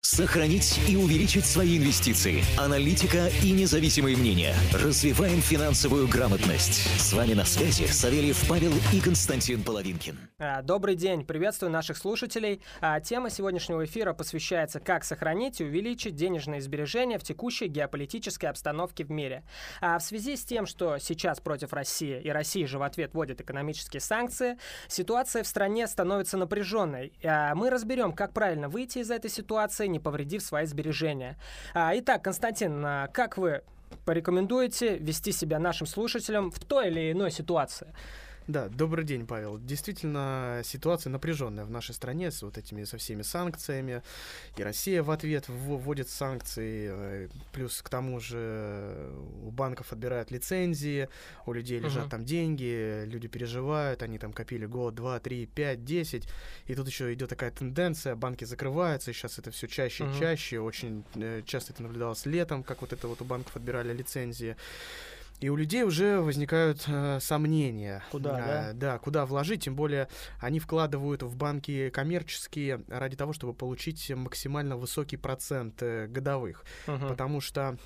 Сохранить и увеличить свои инвестиции. Аналитика и независимые мнения. Развиваем финансовую грамотность. С вами на связи Савельев Павел и Константин Половинкин. А, добрый день, приветствую наших слушателей. А, тема сегодняшнего эфира посвящается «Как сохранить и увеличить денежные сбережения в текущей геополитической обстановке в мире». А, в связи с тем, что сейчас против России и Россия же в ответ вводит экономические санкции, ситуация в стране становится напряженной. Мы разберем, как правильно выйти из этой ситуации, не повредив свои сбережения. А, итак, Константин, а, как вы порекомендуете вести себя нашим слушателям в той или иной ситуации? Да, добрый день, Павел. Действительно, ситуация напряженная в нашей стране с вот этими со всеми санкциями. И Россия в ответ вводит санкции. Э, плюс к тому же у банков отбирают лицензии, у людей лежат uh-huh. там деньги, люди переживают, они там копили год, два, три, пять, десять. И тут еще идет такая тенденция, банки закрываются, и сейчас это все чаще uh-huh. и чаще. Очень э, часто это наблюдалось летом, как вот это вот у банков отбирали лицензии. И у людей уже возникают э, сомнения. Куда, э, да? Да, куда вложить. Тем более они вкладывают в банки коммерческие ради того, чтобы получить максимально высокий процент э, годовых. Угу. Потому что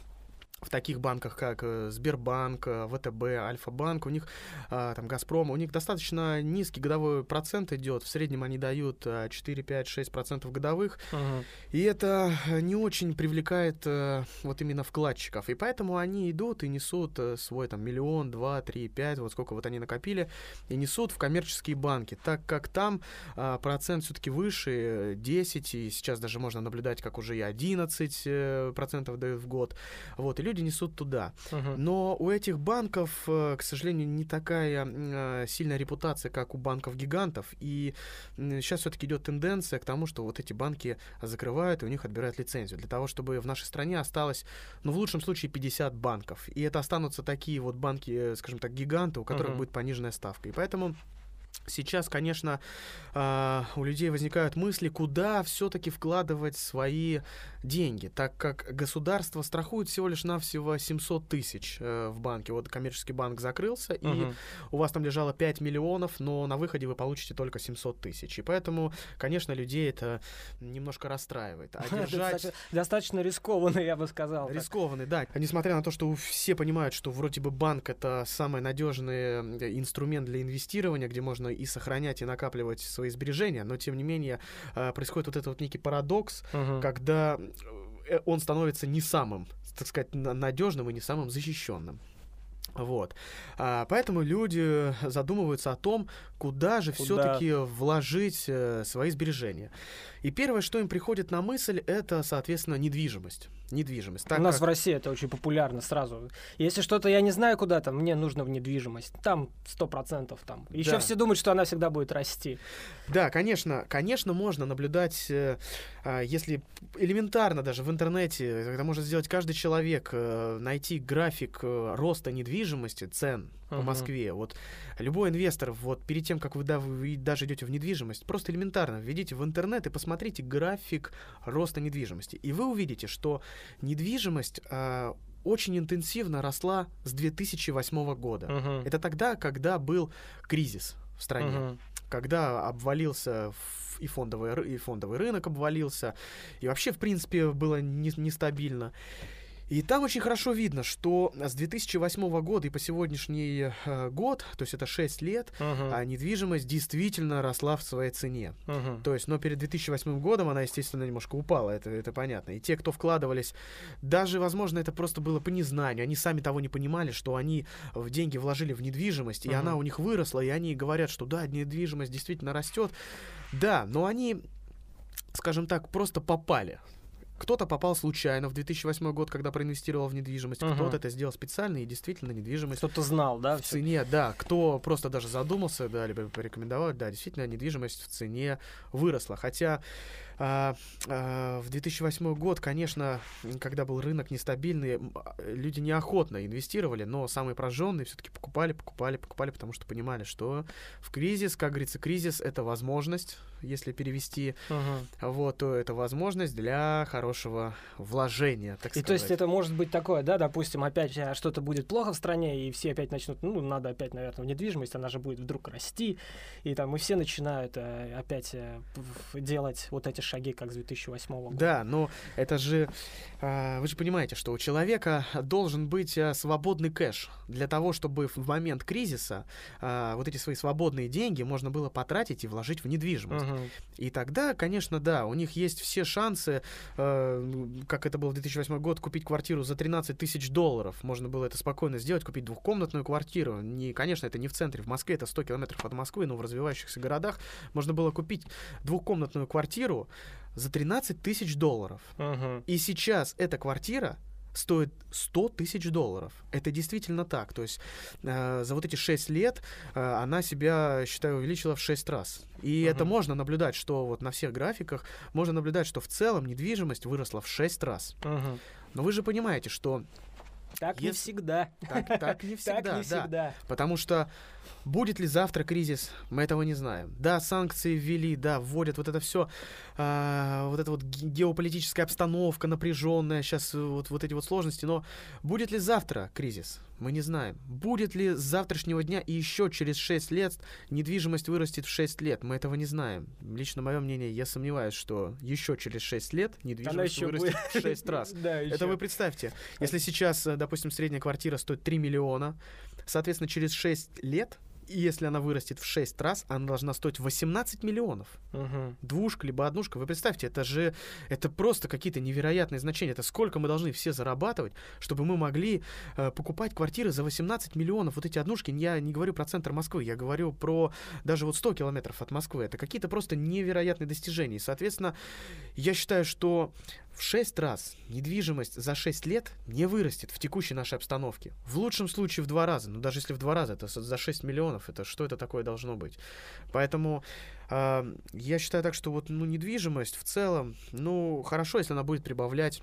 в таких банках, как э, Сбербанк, э, ВТБ, Альфа-банк, у них, а, там, Газпром, у них достаточно низкий годовой процент идет. В среднем они дают 4, 5, 6 процентов годовых. Uh-huh. И это не очень привлекает э, вот именно вкладчиков. И поэтому они идут и несут свой там миллион, два, три, пять, вот сколько вот они накопили, и несут в коммерческие банки, так как там а, процент все-таки выше, 10, и сейчас даже можно наблюдать, как уже и 11 процентов дают в год. Вот, и люди люди несут туда. Uh-huh. Но у этих банков, э, к сожалению, не такая э, сильная репутация, как у банков-гигантов. И сейчас все-таки идет тенденция к тому, что вот эти банки закрывают и у них отбирают лицензию. Для того, чтобы в нашей стране осталось, ну, в лучшем случае, 50 банков. И это останутся такие вот банки, э, скажем так, гиганты, у которых uh-huh. будет пониженная ставка. И поэтому Сейчас, конечно, а, у людей возникают мысли, куда все-таки вкладывать свои деньги, так как государство страхует всего лишь навсего 700 тысяч э, в банке. Вот коммерческий банк закрылся, угу. и у вас там лежало 5 миллионов, но на выходе вы получите только 700 тысяч. И поэтому, конечно, людей это немножко расстраивает. А держать... Достаточно рискованный, я бы сказал. Рискованный, да. Несмотря на то, что все понимают, что вроде бы банк это самый надежный инструмент для инвестирования, где можно и сохранять, и накапливать свои сбережения, но тем не менее э, происходит вот этот вот некий парадокс, угу. когда э, он становится не самым, так сказать, надежным и не самым защищенным. Вот. А, поэтому люди задумываются о том, куда же все-таки вложить э, свои сбережения. И первое, что им приходит на мысль, это, соответственно, недвижимость недвижимость. Так У нас как... в России это очень популярно сразу. Если что-то я не знаю куда там, мне нужно в недвижимость. Там сто процентов там. Еще да. все думают, что она всегда будет расти. Да, конечно, конечно, можно наблюдать, э, если элементарно даже в интернете, это может сделать каждый человек, э, найти график э, роста недвижимости, цен uh-huh. по Москве. Вот любой инвестор, вот перед тем, как вы, да, вы даже идете в недвижимость, просто элементарно введите в интернет и посмотрите график роста недвижимости. И вы увидите, что недвижимость э, очень интенсивно росла с 2008 года. Uh-huh. Это тогда, когда был кризис в стране. Uh-huh. Когда обвалился и фондовый, и фондовый рынок обвалился, и вообще, в принципе, было нестабильно. И там очень хорошо видно, что с 2008 года и по сегодняшний э, год, то есть это 6 лет, uh-huh. недвижимость действительно росла в своей цене. Uh-huh. То есть, но перед 2008 годом она, естественно, немножко упала, это, это понятно. И те, кто вкладывались, даже, возможно, это просто было по незнанию, они сами того не понимали, что они в деньги вложили в недвижимость, uh-huh. и она у них выросла, и они говорят, что да, недвижимость действительно растет. Да, но они скажем так, просто попали. Кто-то попал случайно в 2008 год, когда проинвестировал в недвижимость, uh-huh. кто-то это сделал специально, и действительно недвижимость... Кто-то знал, да? В цене, да. Кто просто даже задумался, да, либо порекомендовал, да, действительно недвижимость в цене выросла. Хотя а, а, в 2008 год, конечно, когда был рынок нестабильный, люди неохотно инвестировали, но самые прожженные все-таки покупали, покупали, покупали, потому что понимали, что в кризис, как говорится, кризис это возможность, если перевести, uh-huh. вот, то это возможность для хорошего вложения, так и сказать. то есть это может быть такое, да, допустим, опять а, что-то будет плохо в стране, и все опять начнут, ну, надо опять, наверное, в недвижимость, она же будет вдруг расти, и там, и все начинают э, опять э, делать вот эти шаги, как с 2008 года. Да, но это же, а, вы же понимаете, что у человека должен быть а, свободный кэш для того, чтобы в момент кризиса а, вот эти свои свободные деньги можно было потратить и вложить в недвижимость. Угу. И тогда, конечно, да, у них есть все шансы, как это было в 2008 год, купить квартиру за 13 тысяч долларов. Можно было это спокойно сделать, купить двухкомнатную квартиру. Не, конечно, это не в центре, в Москве, это 100 километров от Москвы, но в развивающихся городах можно было купить двухкомнатную квартиру за 13 тысяч долларов. Uh-huh. И сейчас эта квартира стоит 100 тысяч долларов. Это действительно так. То есть э, за вот эти 6 лет э, она себя, считаю, увеличила в 6 раз. И uh-huh. это можно наблюдать, что вот на всех графиках можно наблюдать, что в целом недвижимость выросла в 6 раз. Uh-huh. Но вы же понимаете, что так Если... не всегда. Так, так не всегда, так не всегда. Да. Потому что будет ли завтра кризис, мы этого не знаем. Да, санкции ввели, да, вводят вот это все, а, вот эта вот геополитическая обстановка напряженная, сейчас вот, вот эти вот сложности, но будет ли завтра кризис? Мы не знаем. Будет ли с завтрашнего дня и еще через 6 лет недвижимость вырастет в 6 лет? Мы этого не знаем. Лично мое мнение, я сомневаюсь, что еще через 6 лет недвижимость вырастет будет. в 6 раз. Это вы представьте. Если сейчас, э, допустим, средняя квартира стоит 3 миллиона, соответственно, через 6 лет если она вырастет в 6 раз, она должна стоить 18 миллионов. Угу. Двушка либо однушка. Вы представьте, это же это просто какие-то невероятные значения. Это сколько мы должны все зарабатывать, чтобы мы могли э, покупать квартиры за 18 миллионов. Вот эти однушки, я не говорю про центр Москвы, я говорю про даже вот 100 километров от Москвы. Это какие-то просто невероятные достижения. И, соответственно, я считаю, что в 6 раз недвижимость за 6 лет не вырастет в текущей нашей обстановке. В лучшем случае в 2 раза. Но даже если в 2 раза, это за 6 миллионов, это что это такое должно быть? Поэтому э, я считаю так, что вот ну, недвижимость в целом, ну, хорошо, если она будет прибавлять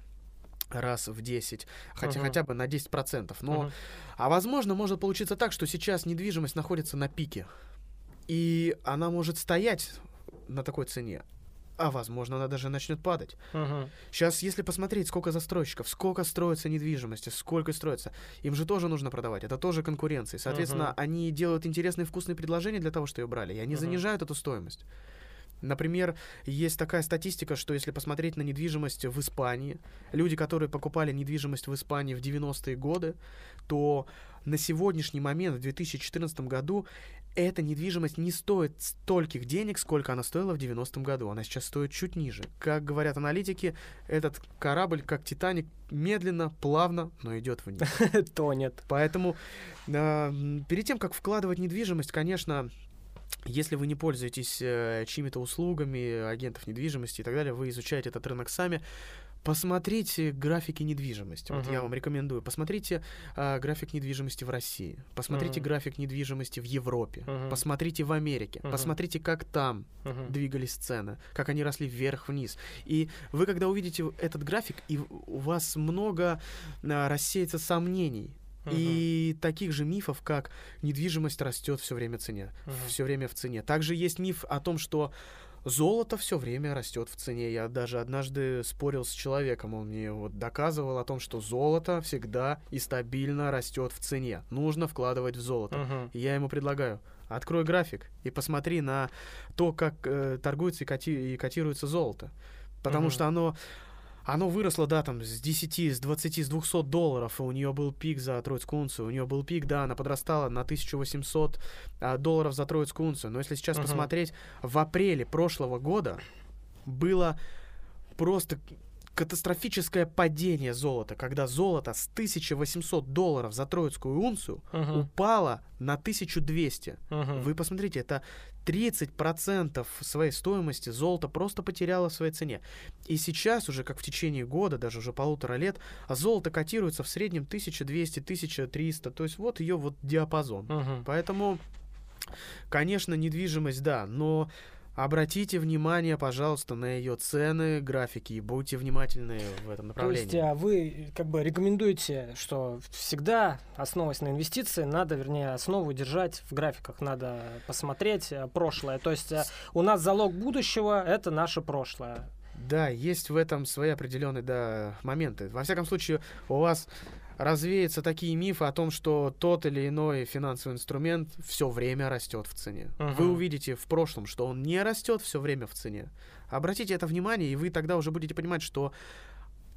раз в 10, хотя uh-huh. хотя бы на 10%. Но, uh-huh. а возможно, может получиться так, что сейчас недвижимость находится на пике, и она может стоять на такой цене, а возможно она даже начнет падать. Угу. Сейчас, если посмотреть, сколько застройщиков, сколько строится недвижимости, сколько строится, им же тоже нужно продавать, это тоже конкуренция. Соответственно, угу. они делают интересные вкусные предложения для того, что ее брали, и они угу. занижают эту стоимость. Например, есть такая статистика, что если посмотреть на недвижимость в Испании, люди, которые покупали недвижимость в Испании в 90-е годы, то на сегодняшний момент, в 2014 году, эта недвижимость не стоит стольких денег, сколько она стоила в 90-м году. Она сейчас стоит чуть ниже. Как говорят аналитики, этот корабль, как Титаник, медленно, плавно, но идет вниз. Тонет. Поэтому э, перед тем, как вкладывать недвижимость, конечно, если вы не пользуетесь э, чьими-то услугами, агентов недвижимости и так далее, вы изучаете этот рынок сами, Посмотрите графики недвижимости. Uh-huh. Вот я вам рекомендую. Посмотрите э, график недвижимости в России. Посмотрите uh-huh. график недвижимости в Европе. Uh-huh. Посмотрите в Америке. Uh-huh. Посмотрите, как там uh-huh. двигались цены, как они росли вверх-вниз. И вы, когда увидите этот график, и у вас много э, рассеется сомнений. Uh-huh. И таких же мифов, как недвижимость растет все время в цене, uh-huh. все время в цене. Также есть миф о том, что Золото все время растет в цене. Я даже однажды спорил с человеком, он мне вот доказывал о том, что золото всегда и стабильно растет в цене. Нужно вкладывать в золото. Uh-huh. И я ему предлагаю, открой график и посмотри на то, как э, торгуется и, коти- и котируется золото. Потому uh-huh. что оно оно выросло, да, там, с 10, с 20, с 200 долларов, и у нее был пик за троицкую унцию, у нее был пик, да, она подрастала на 1800 а, долларов за троицкую унцию, но если сейчас uh-huh. посмотреть, в апреле прошлого года было просто катастрофическое падение золота, когда золото с 1800 долларов за троицкую унцию uh-huh. упало на 1200. Uh-huh. Вы посмотрите, это 30% своей стоимости золото просто потеряло в своей цене. И сейчас уже, как в течение года, даже уже полутора лет, золото котируется в среднем 1200-1300. То есть вот ее вот диапазон. Uh-huh. Поэтому, конечно, недвижимость, да, но Обратите внимание, пожалуйста, на ее цены, графики и будьте внимательны в этом направлении. То есть а вы как бы рекомендуете, что всегда, основываясь на инвестиции, надо, вернее, основу держать в графиках, надо посмотреть э, прошлое. То есть э, у нас залог будущего — это наше прошлое. Да, есть в этом свои определенные да, моменты. Во всяком случае, у вас развеются такие мифы о том, что тот или иной финансовый инструмент все время растет в цене. Uh-huh. Вы увидите в прошлом, что он не растет все время в цене. Обратите это внимание, и вы тогда уже будете понимать, что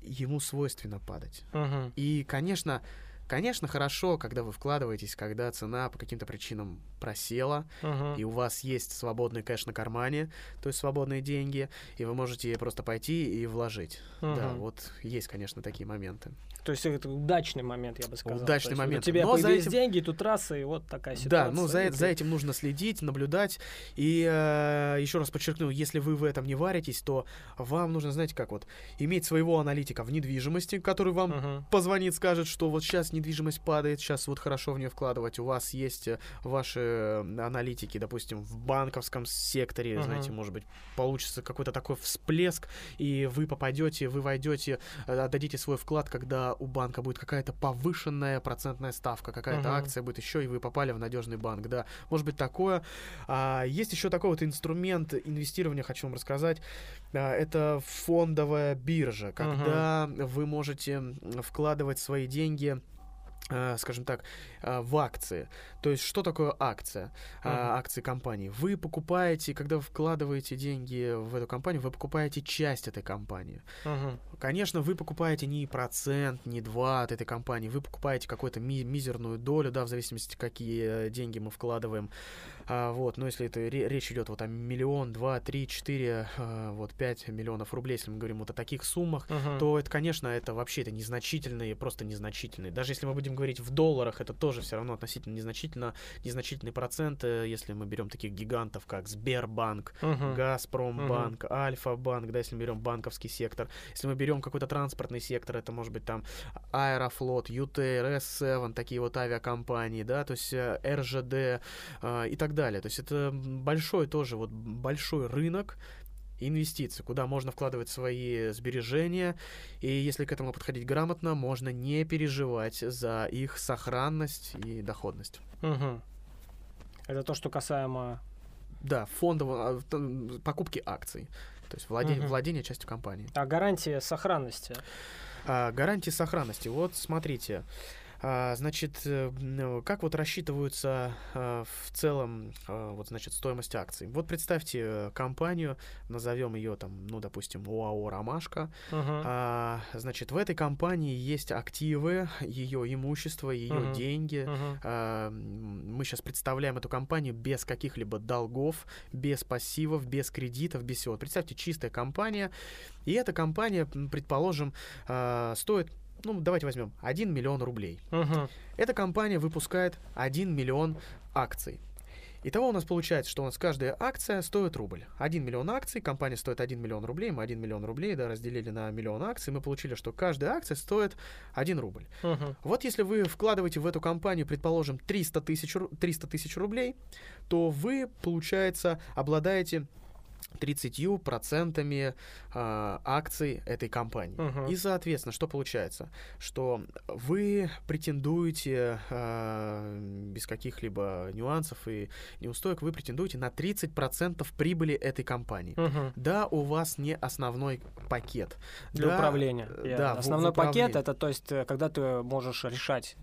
ему свойственно падать. Uh-huh. И, конечно, Конечно, хорошо, когда вы вкладываетесь, когда цена по каким-то причинам просела, uh-huh. и у вас есть свободный кэш на кармане, то есть свободные деньги, и вы можете просто пойти и вложить. Uh-huh. Да, вот есть, конечно, такие моменты. То есть это удачный момент, я бы сказал. Удачный момент. У тебя Но появились этим... деньги, тут раз, и вот такая ситуация. Да, ну за, за этим нужно следить, наблюдать. И э, еще раз подчеркну, если вы в этом не варитесь, то вам нужно, знаете, как вот, иметь своего аналитика в недвижимости, который вам uh-huh. позвонит, скажет, что вот сейчас недвижимость падает, сейчас вот хорошо в нее вкладывать. У вас есть э, ваши аналитики, допустим, в банковском секторе, uh-huh. знаете, может быть, получится какой-то такой всплеск, и вы попадете, вы войдете, э, отдадите свой вклад, когда у банка будет какая-то повышенная процентная ставка, какая-то uh-huh. акция будет еще, и вы попали в надежный банк, да. Может быть такое. А, есть еще такой вот инструмент инвестирования, хочу вам рассказать. А, это фондовая биржа, когда uh-huh. вы можете вкладывать свои деньги скажем так, э, в акции. То есть, что такое акция? Uh-huh. Акции компании. Вы покупаете, когда вы вкладываете деньги в эту компанию, вы покупаете часть этой компании. Uh-huh. Конечно, вы покупаете не процент, не два от этой компании, вы покупаете какую-то ми- мизерную долю, да, в зависимости, какие деньги мы вкладываем. А, вот, но если это речь идет вот о миллион, два, три, четыре, а, вот пять миллионов рублей, если мы говорим вот о таких суммах, uh-huh. то это, конечно, это вообще это незначительные, просто незначительные. Даже если мы будем говорить в долларах, это тоже все равно относительно незначительно, незначительный процент, если мы берем таких гигантов, как Сбербанк, uh-huh. Газпромбанк, uh-huh. Альфа-банк, да, если мы берем банковский сектор, если мы берем какой-то транспортный сектор, это может быть там Аэрофлот, ЮТР, С7, такие вот авиакомпании, да, то есть э, РЖД э, и так так далее. То есть это большой тоже вот большой рынок инвестиций, куда можно вкладывать свои сбережения, и если к этому подходить грамотно, можно не переживать за их сохранность и доходность. Угу. Это то, что касаемо... Да, фондового, а, покупки акций, то есть владе, угу. владение частью компании. А гарантия сохранности? А, гарантии сохранности. Вот смотрите, значит, э, ну, как вот рассчитываются а, в целом а, вот, значит, стоимость акций? Вот представьте э, компанию, назовем ее там, ну, допустим, ОАО «Ромашка». Uh-huh. Значит, в этой компании есть активы, ее имущество, ее uh-huh. деньги. Uh-huh. Мы сейчас представляем эту компанию без каких-либо долгов, без пассивов, без кредитов, без всего. Представьте, чистая компания, и эта компания, предположим, стоит ну, давайте возьмем 1 миллион рублей. Угу. Эта компания выпускает 1 миллион акций. Итого у нас получается, что у нас каждая акция стоит рубль. 1 миллион акций, компания стоит 1 миллион рублей, мы 1 миллион рублей да, разделили на миллион акций, мы получили, что каждая акция стоит 1 рубль. Uh-huh. Вот если вы вкладываете в эту компанию, предположим, 300 тысяч, 300 тысяч рублей, то вы, получается, обладаете 30% э, а, акций этой компании. Uh-huh. И, соответственно, что получается? Что вы претендуете э, без каких-либо нюансов и неустоек, вы претендуете на 30% прибыли этой компании. Uh-huh. Да, у вас не основной пакет. Для да, управления. Да, основной пакет это, то есть, э, когда ты можешь решать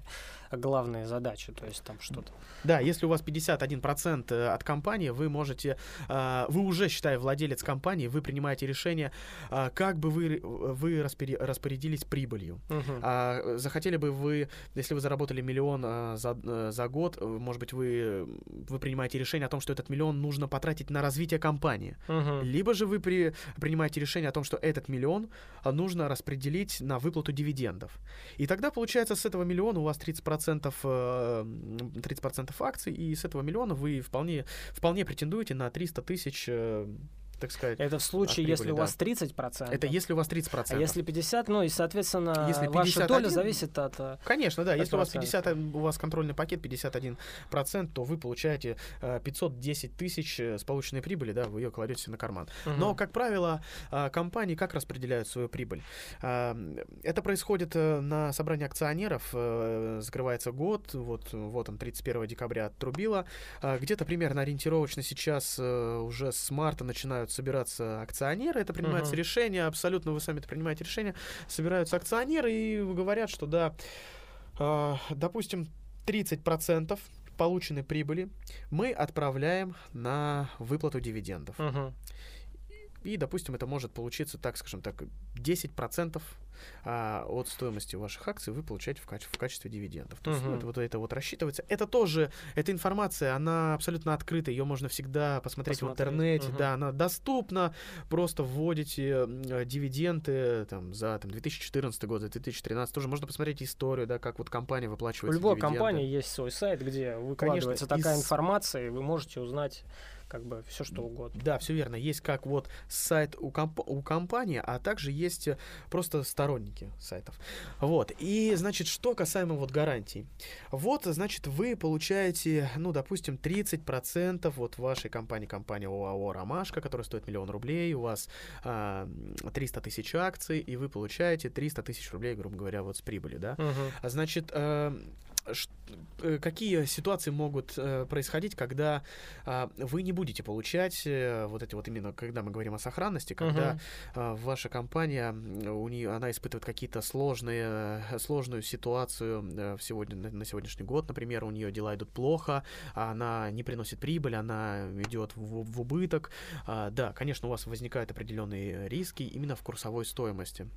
главные задачи, то есть там что-то. Да, если у вас 51% э, от компании, вы можете, э, вы уже, считай, владелец компании, вы принимаете решение, э, как бы вы, вы распорядились прибылью. Угу. Захотели бы вы, если вы заработали миллион за, за год, может быть, вы, вы принимаете решение о том, что этот миллион нужно потратить на развитие компании. Угу. Либо же вы при, принимаете решение о том, что этот миллион нужно распределить на выплату дивидендов. И тогда, получается, с этого миллиона у вас 30% 30%, 30% акций, и с этого миллиона вы вполне, вполне претендуете на 300 тысяч э, так сказать. Это в случае, прибыли, если да. у вас 30%. Это если у вас 30%. А если 50, ну и, соответственно, если 51, ваша доля зависит от... Э, Конечно, да. Если у вас 50, у вас контрольный пакет 51%, то вы получаете 510 э, тысяч с полученной прибыли, да, вы ее кладете на карман. Угу. Но, как правило, компании как распределяют свою прибыль? Это происходит на собрании акционеров, закрывается год, вот, вот он, 31 декабря отрубило. Где-то примерно ориентировочно сейчас уже с марта начинают начинают собираться акционеры, это принимается uh-huh. решение, абсолютно вы сами это принимаете решение, собираются акционеры и говорят, что да, э, допустим, 30% полученной прибыли мы отправляем на выплату дивидендов. Угу. И, допустим, это может получиться, так скажем так, 10% а, от стоимости ваших акций вы получаете в, каче- в качестве дивидендов. То есть ну, это, вот это вот рассчитывается. Это тоже, эта информация, она абсолютно открыта, ее можно всегда посмотреть, посмотреть. в интернете, угу. да, она доступна, просто вводите дивиденды там, за там, 2014 год, за 2013, тоже можно посмотреть историю, да, как вот компания выплачивает У любой дивиденды. компании есть свой сайт, где выкладывается Конечно, такая из... информация, и вы можете узнать как бы все что угодно. Да, все верно. Есть как вот сайт у, комп- у компании, а также есть просто сторонники сайтов. Вот. И, значит, что касаемо вот гарантий. Вот, значит, вы получаете, ну, допустим, 30% вот вашей компании, компания ОАО «Ромашка», которая стоит миллион рублей, у вас а, 300 тысяч акций, и вы получаете 300 тысяч рублей, грубо говоря, вот с прибыли, да? Угу. Значит, Э, какие ситуации могут э, происходить, когда э, вы не будете получать э, вот эти вот именно, когда мы говорим о сохранности, когда э, ваша компания, у нее, она испытывает какие-то сложные, сложную ситуацию э, в сегодня, на, сегодняшний год, например, у нее дела идут плохо, она не приносит прибыль, она идет в, в убыток. Э, да, конечно, у вас возникают определенные риски именно в курсовой стоимости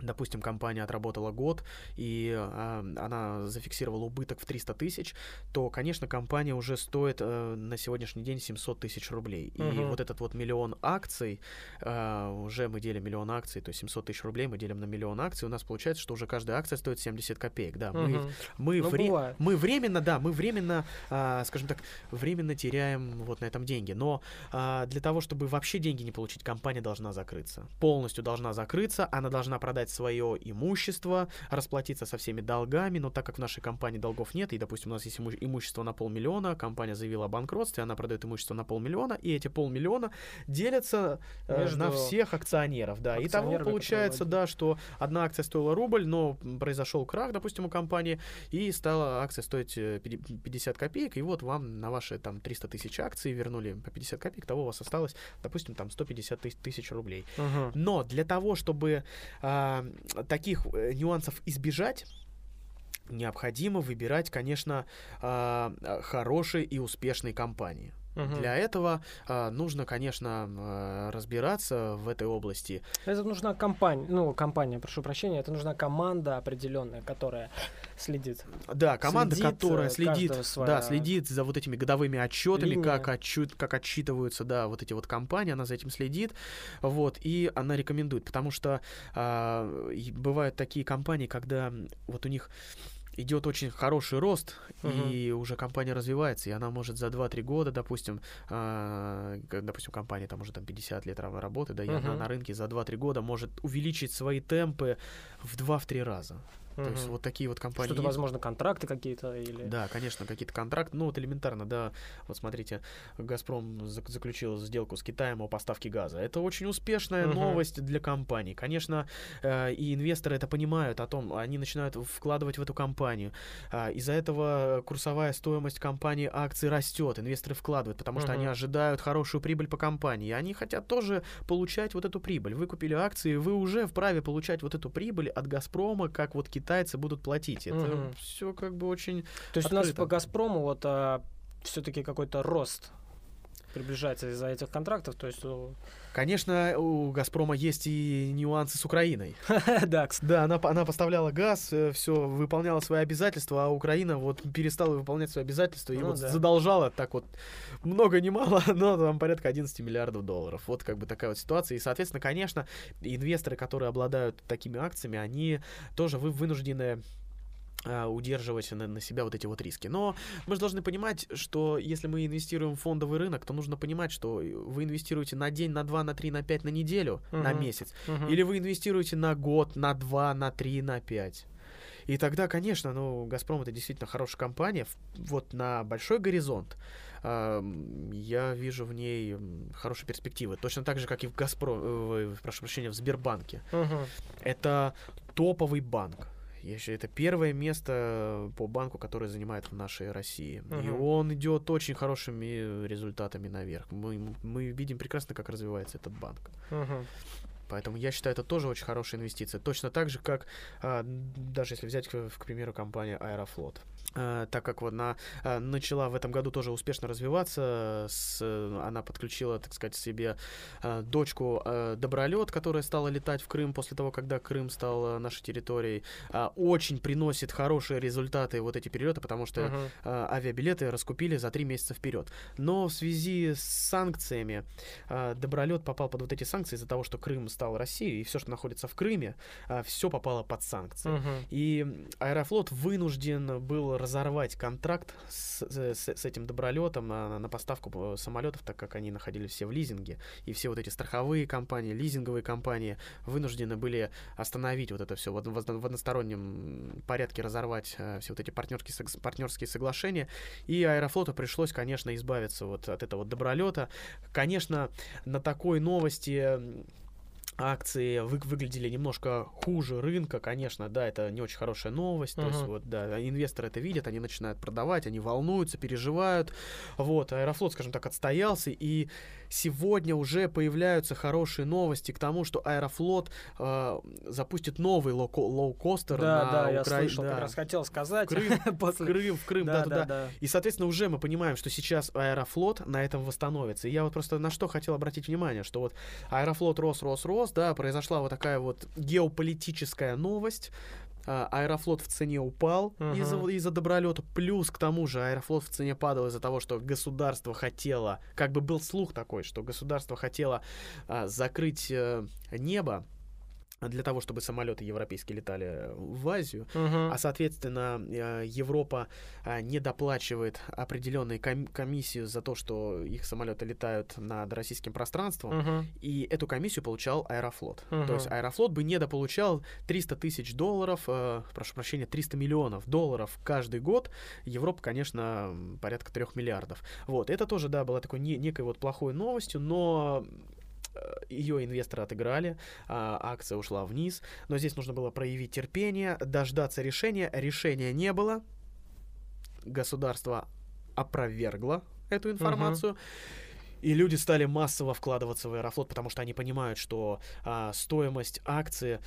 допустим, компания отработала год, и э, она зафиксировала убыток в 300 тысяч, то, конечно, компания уже стоит э, на сегодняшний день 700 тысяч рублей. Uh-huh. И вот этот вот миллион акций, э, уже мы делим миллион акций, то есть 700 тысяч рублей мы делим на миллион акций, у нас получается, что уже каждая акция стоит 70 копеек. Да, uh-huh. мы, мы, ну, вре- мы временно, да, мы временно, э, скажем так, временно теряем вот на этом деньги. Но э, для того, чтобы вообще деньги не получить, компания должна закрыться. Полностью должна закрыться, она должна продать свое имущество, расплатиться со всеми долгами, но так как в нашей компании долгов нет, и, допустим, у нас есть имущество на полмиллиона, компания заявила о банкротстве, она продает имущество на полмиллиона, и эти полмиллиона делятся э, на всех акционеров, да. И того получается, да, что одна акция стоила рубль, но произошел крах, допустим, у компании, и стала акция стоить 50 э, копеек, и вот вам на ваши там 300 тысяч акций вернули по 50 копеек, того у вас осталось, допустим, там 150 тысяч рублей. Uh-huh. Но для того, чтобы а, таких э, нюансов избежать, необходимо выбирать, конечно, а, хорошие и успешные компании. Угу. Для этого а, нужно, конечно, а, разбираться в этой области. Это нужна компания, ну, компания, прошу прощения, это нужна команда определенная, которая следит. Да, команда, следит, которая следит, своя... да, следит за вот этими годовыми отчетами, как, отчет, как отчитываются, да, вот эти вот компании, она за этим следит, вот, и она рекомендует, потому что а, бывают такие компании, когда вот у них идет очень хороший рост, uh-huh. и уже компания развивается, и она может за 2-3 года, допустим, э, допустим, компания там уже там 50 лет работы, да, и uh-huh. она на рынке за 2-3 года может увеличить свои темпы в 2-3 раза. То есть вот такие вот компании. Что-то, возможно, контракты какие-то или. Да, конечно, какие-то контракты. Ну, вот элементарно, да. Вот смотрите, Газпром заключил сделку с Китаем о поставке газа. Это очень успешная угу. новость для компании. Конечно, э, и инвесторы это понимают о том, они начинают вкладывать в эту компанию. Э, из-за этого курсовая стоимость компании акций растет. Инвесторы вкладывают, потому что угу. они ожидают хорошую прибыль по компании. Они хотят тоже получать вот эту прибыль. Вы купили акции, вы уже вправе получать вот эту прибыль от Газпрома, как вот Китай китайцы будут платить. Это угу. все как бы очень. То есть открыто. у нас по Газпрому вот а, все-таки какой-то рост приближается из-за этих контрактов, то есть Конечно, у Газпрома есть и нюансы с Украиной. да, да, она, она поставляла газ, э, все выполняла свои обязательства, а Украина вот перестала выполнять свои обязательства и ну, вот да. задолжала так вот много не мало, но там порядка 11 миллиардов долларов. Вот как бы такая вот ситуация. И, соответственно, конечно, инвесторы, которые обладают такими акциями, они тоже вы вынуждены удерживать на, на себя вот эти вот риски. Но мы же должны понимать, что если мы инвестируем в фондовый рынок, то нужно понимать, что вы инвестируете на день, на два, на три, на пять, на неделю, uh-huh. на месяц. Uh-huh. Или вы инвестируете на год, на два, на три, на пять. И тогда, конечно, ну, Газпром это действительно хорошая компания. Вот на большой горизонт я вижу в ней хорошие перспективы. Точно так же, как и в Газпром, э, прошу прощения, в Сбербанке. Uh-huh. Это топовый банк я считаю, это первое место по банку, которое занимает в нашей России. Uh-huh. И он идет очень хорошими результатами наверх. Мы, мы видим прекрасно, как развивается этот банк. Uh-huh. Поэтому я считаю, это тоже очень хорошая инвестиция. Точно так же, как а, даже если взять, к, к примеру, компанию Аэрофлот. Uh, так как вот она uh, начала в этом году тоже успешно развиваться, с, uh, она подключила, так сказать, себе дочку Добролет, которая стала летать в Крым после того, когда Крым стал нашей территорией, очень приносит хорошие результаты вот эти перелеты, потому что uh-huh. авиабилеты раскупили за три месяца вперед. Но в связи с санкциями Добролет попал под вот эти санкции из-за того, что Крым стал Россией, и все, что находится в Крыме, все попало под санкции. Uh-huh. И Аэрофлот вынужден был разорвать контракт с, с, с этим добролетом на, на поставку э, самолетов, так как они находились все в лизинге. И все вот эти страховые компании, лизинговые компании вынуждены были остановить вот это все в, в, в одностороннем порядке разорвать э, все вот эти партнерские, партнерские соглашения. И Аэрофлоту пришлось, конечно, избавиться вот от этого добролета. Конечно, на такой новости акции вы, выглядели немножко хуже рынка, конечно, да, это не очень хорошая новость, uh-huh. то есть вот, да, инвесторы это видят, они начинают продавать, они волнуются, переживают, вот, Аэрофлот, скажем так, отстоялся, и сегодня уже появляются хорошие новости к тому, что Аэрофлот э, запустит новый лоу-костер да, на да, Укра... я слышал, да. как раз хотел сказать. Крым, после... в Крым, в Крым, да, да, да, да. И, соответственно, уже мы понимаем, что сейчас Аэрофлот на этом восстановится. И я вот просто на что хотел обратить внимание, что вот Аэрофлот рос, рос, рос, да, произошла вот такая вот геополитическая новость, а, Аэрофлот в цене упал uh-huh. из-за, из-за добролета. Плюс к тому же Аэрофлот в цене падал из-за того, что государство хотело, как бы был слух такой, что государство хотело а, закрыть а, небо для того, чтобы самолеты европейские летали в Азию, uh-huh. а соответственно э, Европа э, не доплачивает определенную ком- комиссию за то, что их самолеты летают над российским пространством, uh-huh. и эту комиссию получал Аэрофлот. Uh-huh. То есть Аэрофлот бы недополучал 300 тысяч долларов, э, прошу прощения, 300 миллионов долларов каждый год. Европа, конечно, порядка 3 миллиардов. Вот, это тоже, да, была такой не, некой вот плохой новостью, но ее инвесторы отыграли, а акция ушла вниз, но здесь нужно было проявить терпение, дождаться решения, решения не было, государство опровергло эту информацию. Uh-huh. И люди стали массово вкладываться в Аэрофлот, потому что они понимают, что а, стоимость акции,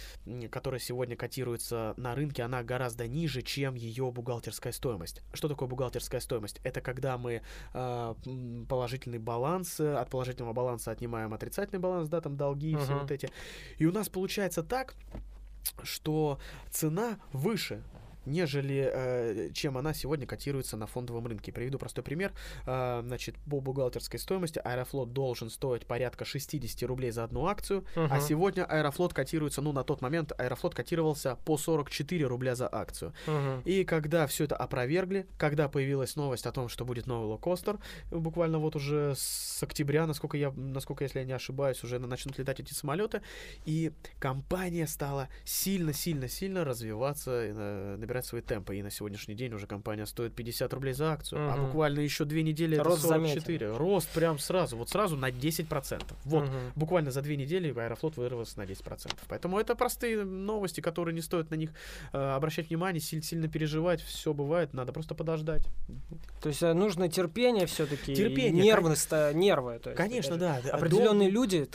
которая сегодня котируется на рынке, она гораздо ниже, чем ее бухгалтерская стоимость. Что такое бухгалтерская стоимость? Это когда мы а, положительный баланс, от положительного баланса отнимаем отрицательный баланс, да, там долги, uh-huh. все вот эти. И у нас получается так, что цена выше нежели э, чем она сегодня котируется на фондовом рынке. Приведу простой пример. Э, значит, по бухгалтерской стоимости Аэрофлот должен стоить порядка 60 рублей за одну акцию, uh-huh. а сегодня Аэрофлот котируется, ну, на тот момент Аэрофлот котировался по 44 рубля за акцию. Uh-huh. И когда все это опровергли, когда появилась новость о том, что будет новый лоукостер, буквально вот уже с октября, насколько я, насколько, если я не ошибаюсь, уже начнут летать эти самолеты, и компания стала сильно-сильно-сильно развиваться, э, набирать набирать свои темпы. И на сегодняшний день уже компания стоит 50 рублей за акцию, угу. а буквально еще две недели Рост это 44. Заметен. Рост прям сразу, вот сразу на 10%. Вот, угу. буквально за две недели Аэрофлот вырвался на 10%. Поэтому это простые новости, которые не стоит на них э, обращать внимание, сильно, сильно переживать. Все бывает, надо просто подождать. То есть э, нужно терпение все-таки. Терпение. Нервность, кон... нервы. То есть, Конечно, да. Определенные Дом... люди,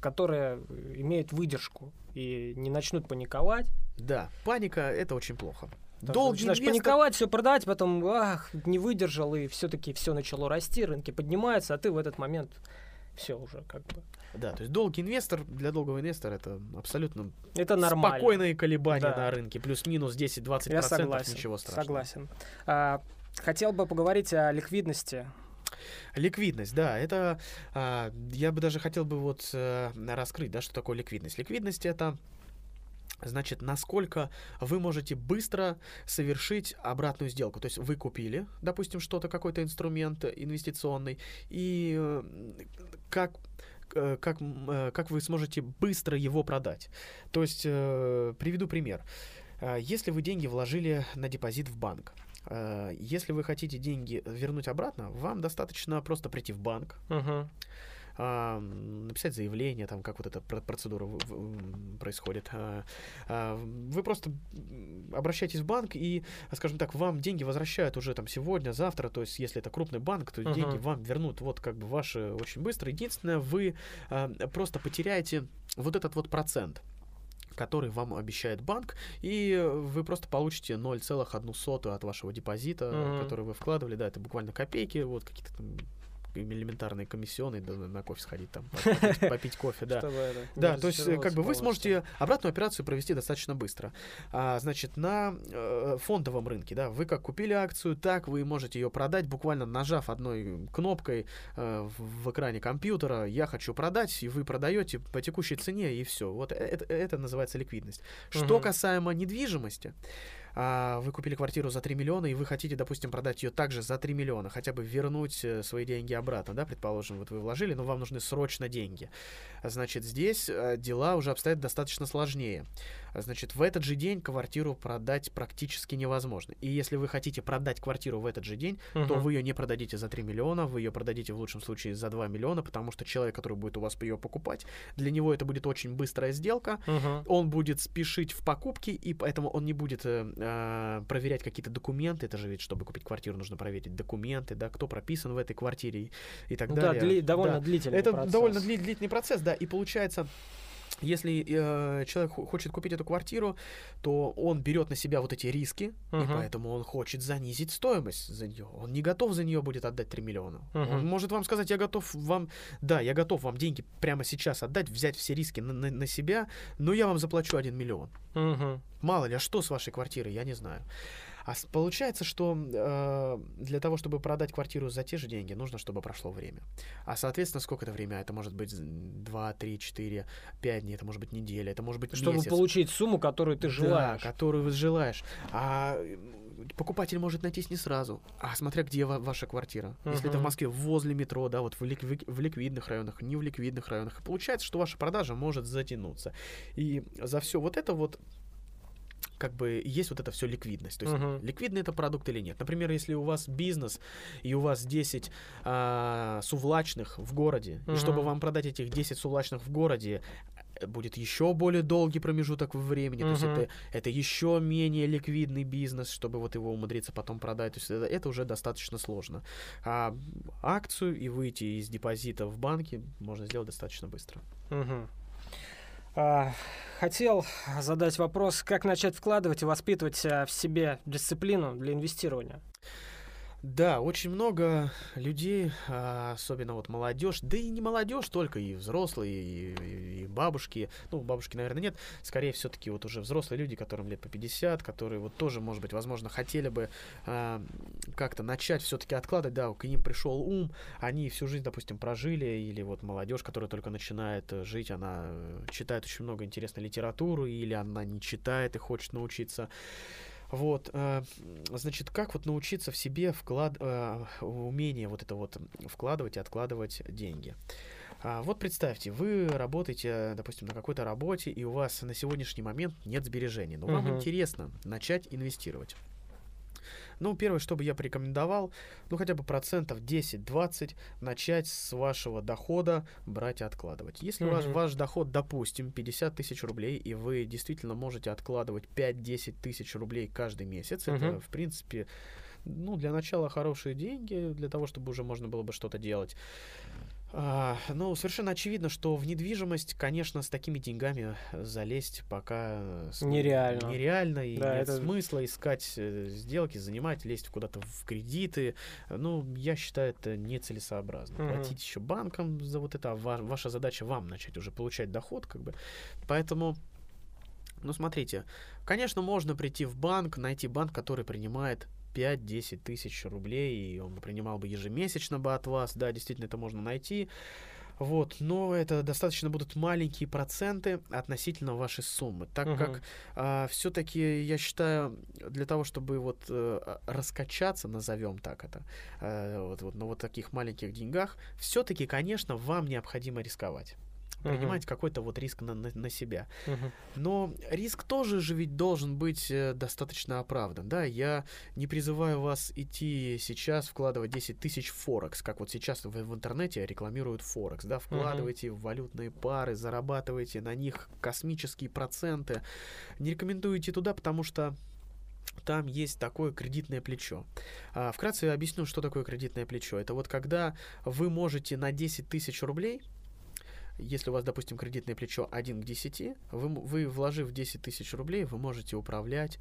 которые имеют выдержку и не начнут паниковать. Да, паника это очень плохо. Так, Долгий начинаешь инвестор... паниковать, все продать, потом ах, не выдержал, и все-таки все начало расти, рынки поднимаются, а ты в этот момент все уже как бы. Да, то есть долгий инвестор, для долгого инвестора это абсолютно это нормально. спокойные колебания да. на рынке, плюс-минус 10-20%, Я согласен, ничего страшного. Согласен. А, хотел бы поговорить о ликвидности Ликвидность, да, это а, я бы даже хотел бы вот а, раскрыть, да, что такое ликвидность. Ликвидность это Значит, насколько вы можете быстро совершить обратную сделку. То есть вы купили, допустим, что-то, какой-то инструмент инвестиционный, и э, как э, как, э, как вы сможете быстро его продать. То есть, приведу пример. Если вы деньги вложили на депозит в банк, если вы хотите деньги вернуть обратно, вам достаточно просто прийти в банк, а, написать заявление, там, как вот эта процедура происходит. А, а, вы просто обращаетесь в банк и, скажем так, вам деньги возвращают уже там сегодня, завтра, то есть если это крупный банк, то uh-huh. деньги вам вернут вот как бы ваши очень быстро. Единственное, вы просто потеряете вот этот вот процент который вам обещает банк, и вы просто получите 0,1 от вашего депозита, mm-hmm. который вы вкладывали, да, это буквально копейки, вот какие-то там элементарные комиссионные, да, на кофе сходить там, попить, попить кофе, да. Да, то есть как бы вы сможете обратную операцию провести достаточно быстро. А, значит, на э, фондовом рынке, да, вы как купили акцию, так вы можете ее продать, буквально нажав одной кнопкой э, в экране компьютера, я хочу продать, и вы продаете по текущей цене, и все. Вот э, это, это называется ликвидность. Что касаемо недвижимости, а, вы купили квартиру за 3 миллиона, и вы хотите, допустим, продать ее также за 3 миллиона, хотя бы вернуть э, свои деньги обратно, да, предположим, вот вы вложили, но вам нужны срочно деньги. Значит, здесь э, дела уже обстоят достаточно сложнее. Значит, в этот же день квартиру продать практически невозможно. И если вы хотите продать квартиру в этот же день, uh-huh. то вы ее не продадите за 3 миллиона, вы ее продадите в лучшем случае за 2 миллиона, потому что человек, который будет у вас ее покупать, для него это будет очень быстрая сделка, uh-huh. он будет спешить в покупке, и поэтому он не будет э, э, проверять какие-то документы. Это же ведь, чтобы купить квартиру, нужно проверить документы, да, кто прописан в этой квартире и, и так ну, далее. Да, дли- довольно да. длительный это процесс. Это довольно дли- длительный процесс, да, и получается если э, человек хочет купить эту квартиру, то он берет на себя вот эти риски, uh-huh. и поэтому он хочет занизить стоимость за нее. Он не готов за нее будет отдать 3 миллиона. Uh-huh. Он может вам сказать, я готов вам, да, я готов вам деньги прямо сейчас отдать, взять все риски на, на, на себя, но я вам заплачу 1 миллион. Uh-huh. Мало ли, а что с вашей квартирой, я не знаю. А получается, что э, для того, чтобы продать квартиру за те же деньги, нужно, чтобы прошло время. А, соответственно, сколько это время? Это может быть 2, 3, 4, 5 дней, это может быть неделя, это может быть Чтобы месяц. получить сумму, которую ты желаешь. Да, которую вы желаешь. А покупатель может найтись не сразу, а смотря где ва- ваша квартира. Uh-huh. Если это в Москве возле метро, да, вот в, лик- в ликвидных районах, не в ликвидных районах, получается, что ваша продажа может затянуться. И за все вот это вот как бы есть вот это все ликвидность. То есть uh-huh. ликвидный это продукт или нет. Например, если у вас бизнес и у вас 10 а, сувлачных в городе, uh-huh. и чтобы вам продать этих 10 сувлачных в городе, э, будет еще более долгий промежуток времени, uh-huh. то есть это, это еще менее ликвидный бизнес, чтобы вот его умудриться потом продать, то есть это, это уже достаточно сложно. А акцию и выйти из депозита в банке можно сделать достаточно быстро. Uh-huh. Хотел задать вопрос, как начать вкладывать и воспитывать а, в себе дисциплину для инвестирования. Да, очень много людей, а, особенно вот молодежь, да и не молодежь только, и взрослые, и, и бабушки, ну, бабушки, наверное, нет, скорее все-таки вот уже взрослые люди, которым лет по 50, которые вот тоже, может быть, возможно, хотели бы а, как-то начать все-таки откладывать, да, к ним пришел ум, они всю жизнь, допустим, прожили, или вот молодежь, которая только начинает жить, она э, читает очень много интересной литературы, или она не читает и хочет научиться вот, э, значит, как вот научиться в себе вклад, э, умение вот это вот вкладывать и откладывать деньги. А, вот представьте, вы работаете, допустим, на какой-то работе, и у вас на сегодняшний момент нет сбережений, но uh-huh. вам интересно начать инвестировать. Ну, первое, что бы я порекомендовал, ну, хотя бы процентов 10-20 начать с вашего дохода брать и откладывать. Если mm-hmm. ваш, ваш доход, допустим, 50 тысяч рублей, и вы действительно можете откладывать 5-10 тысяч рублей каждый месяц, mm-hmm. это, в принципе, ну, для начала хорошие деньги, для того, чтобы уже можно было бы что-то делать. А, ну, совершенно очевидно, что в недвижимость, конечно, с такими деньгами залезть пока нереально. Нереально, и да, нет это... смысла искать э, сделки, занимать, лезть куда-то в кредиты. Ну, я считаю, это нецелесообразно. Угу. Платить еще банкам за вот это, а ваша задача вам начать уже получать доход, как бы. Поэтому ну, смотрите, конечно, можно прийти в банк, найти банк, который принимает 5-10 тысяч рублей, и он бы принимал бы ежемесячно бы от вас, да, действительно это можно найти. Вот, но это достаточно будут маленькие проценты относительно вашей суммы, так uh-huh. как а, все-таки я считаю для того, чтобы вот а, раскачаться, назовем так это, а, вот, вот на вот таких маленьких деньгах, все-таки, конечно, вам необходимо рисковать. Принимать uh-huh. какой-то вот риск на, на, на себя. Uh-huh. Но риск тоже же ведь должен быть э, достаточно оправдан, да, я не призываю вас идти сейчас вкладывать 10 тысяч Форекс, как вот сейчас в, в интернете рекламируют Форекс, да, вкладывайте uh-huh. в валютные пары, зарабатывайте на них космические проценты. Не рекомендую идти туда, потому что там есть такое кредитное плечо. А, вкратце объясню, что такое кредитное плечо. Это вот когда вы можете на 10 тысяч рублей если у вас, допустим, кредитное плечо 1 к 10, вы, вы вложив 10 тысяч рублей, вы можете управлять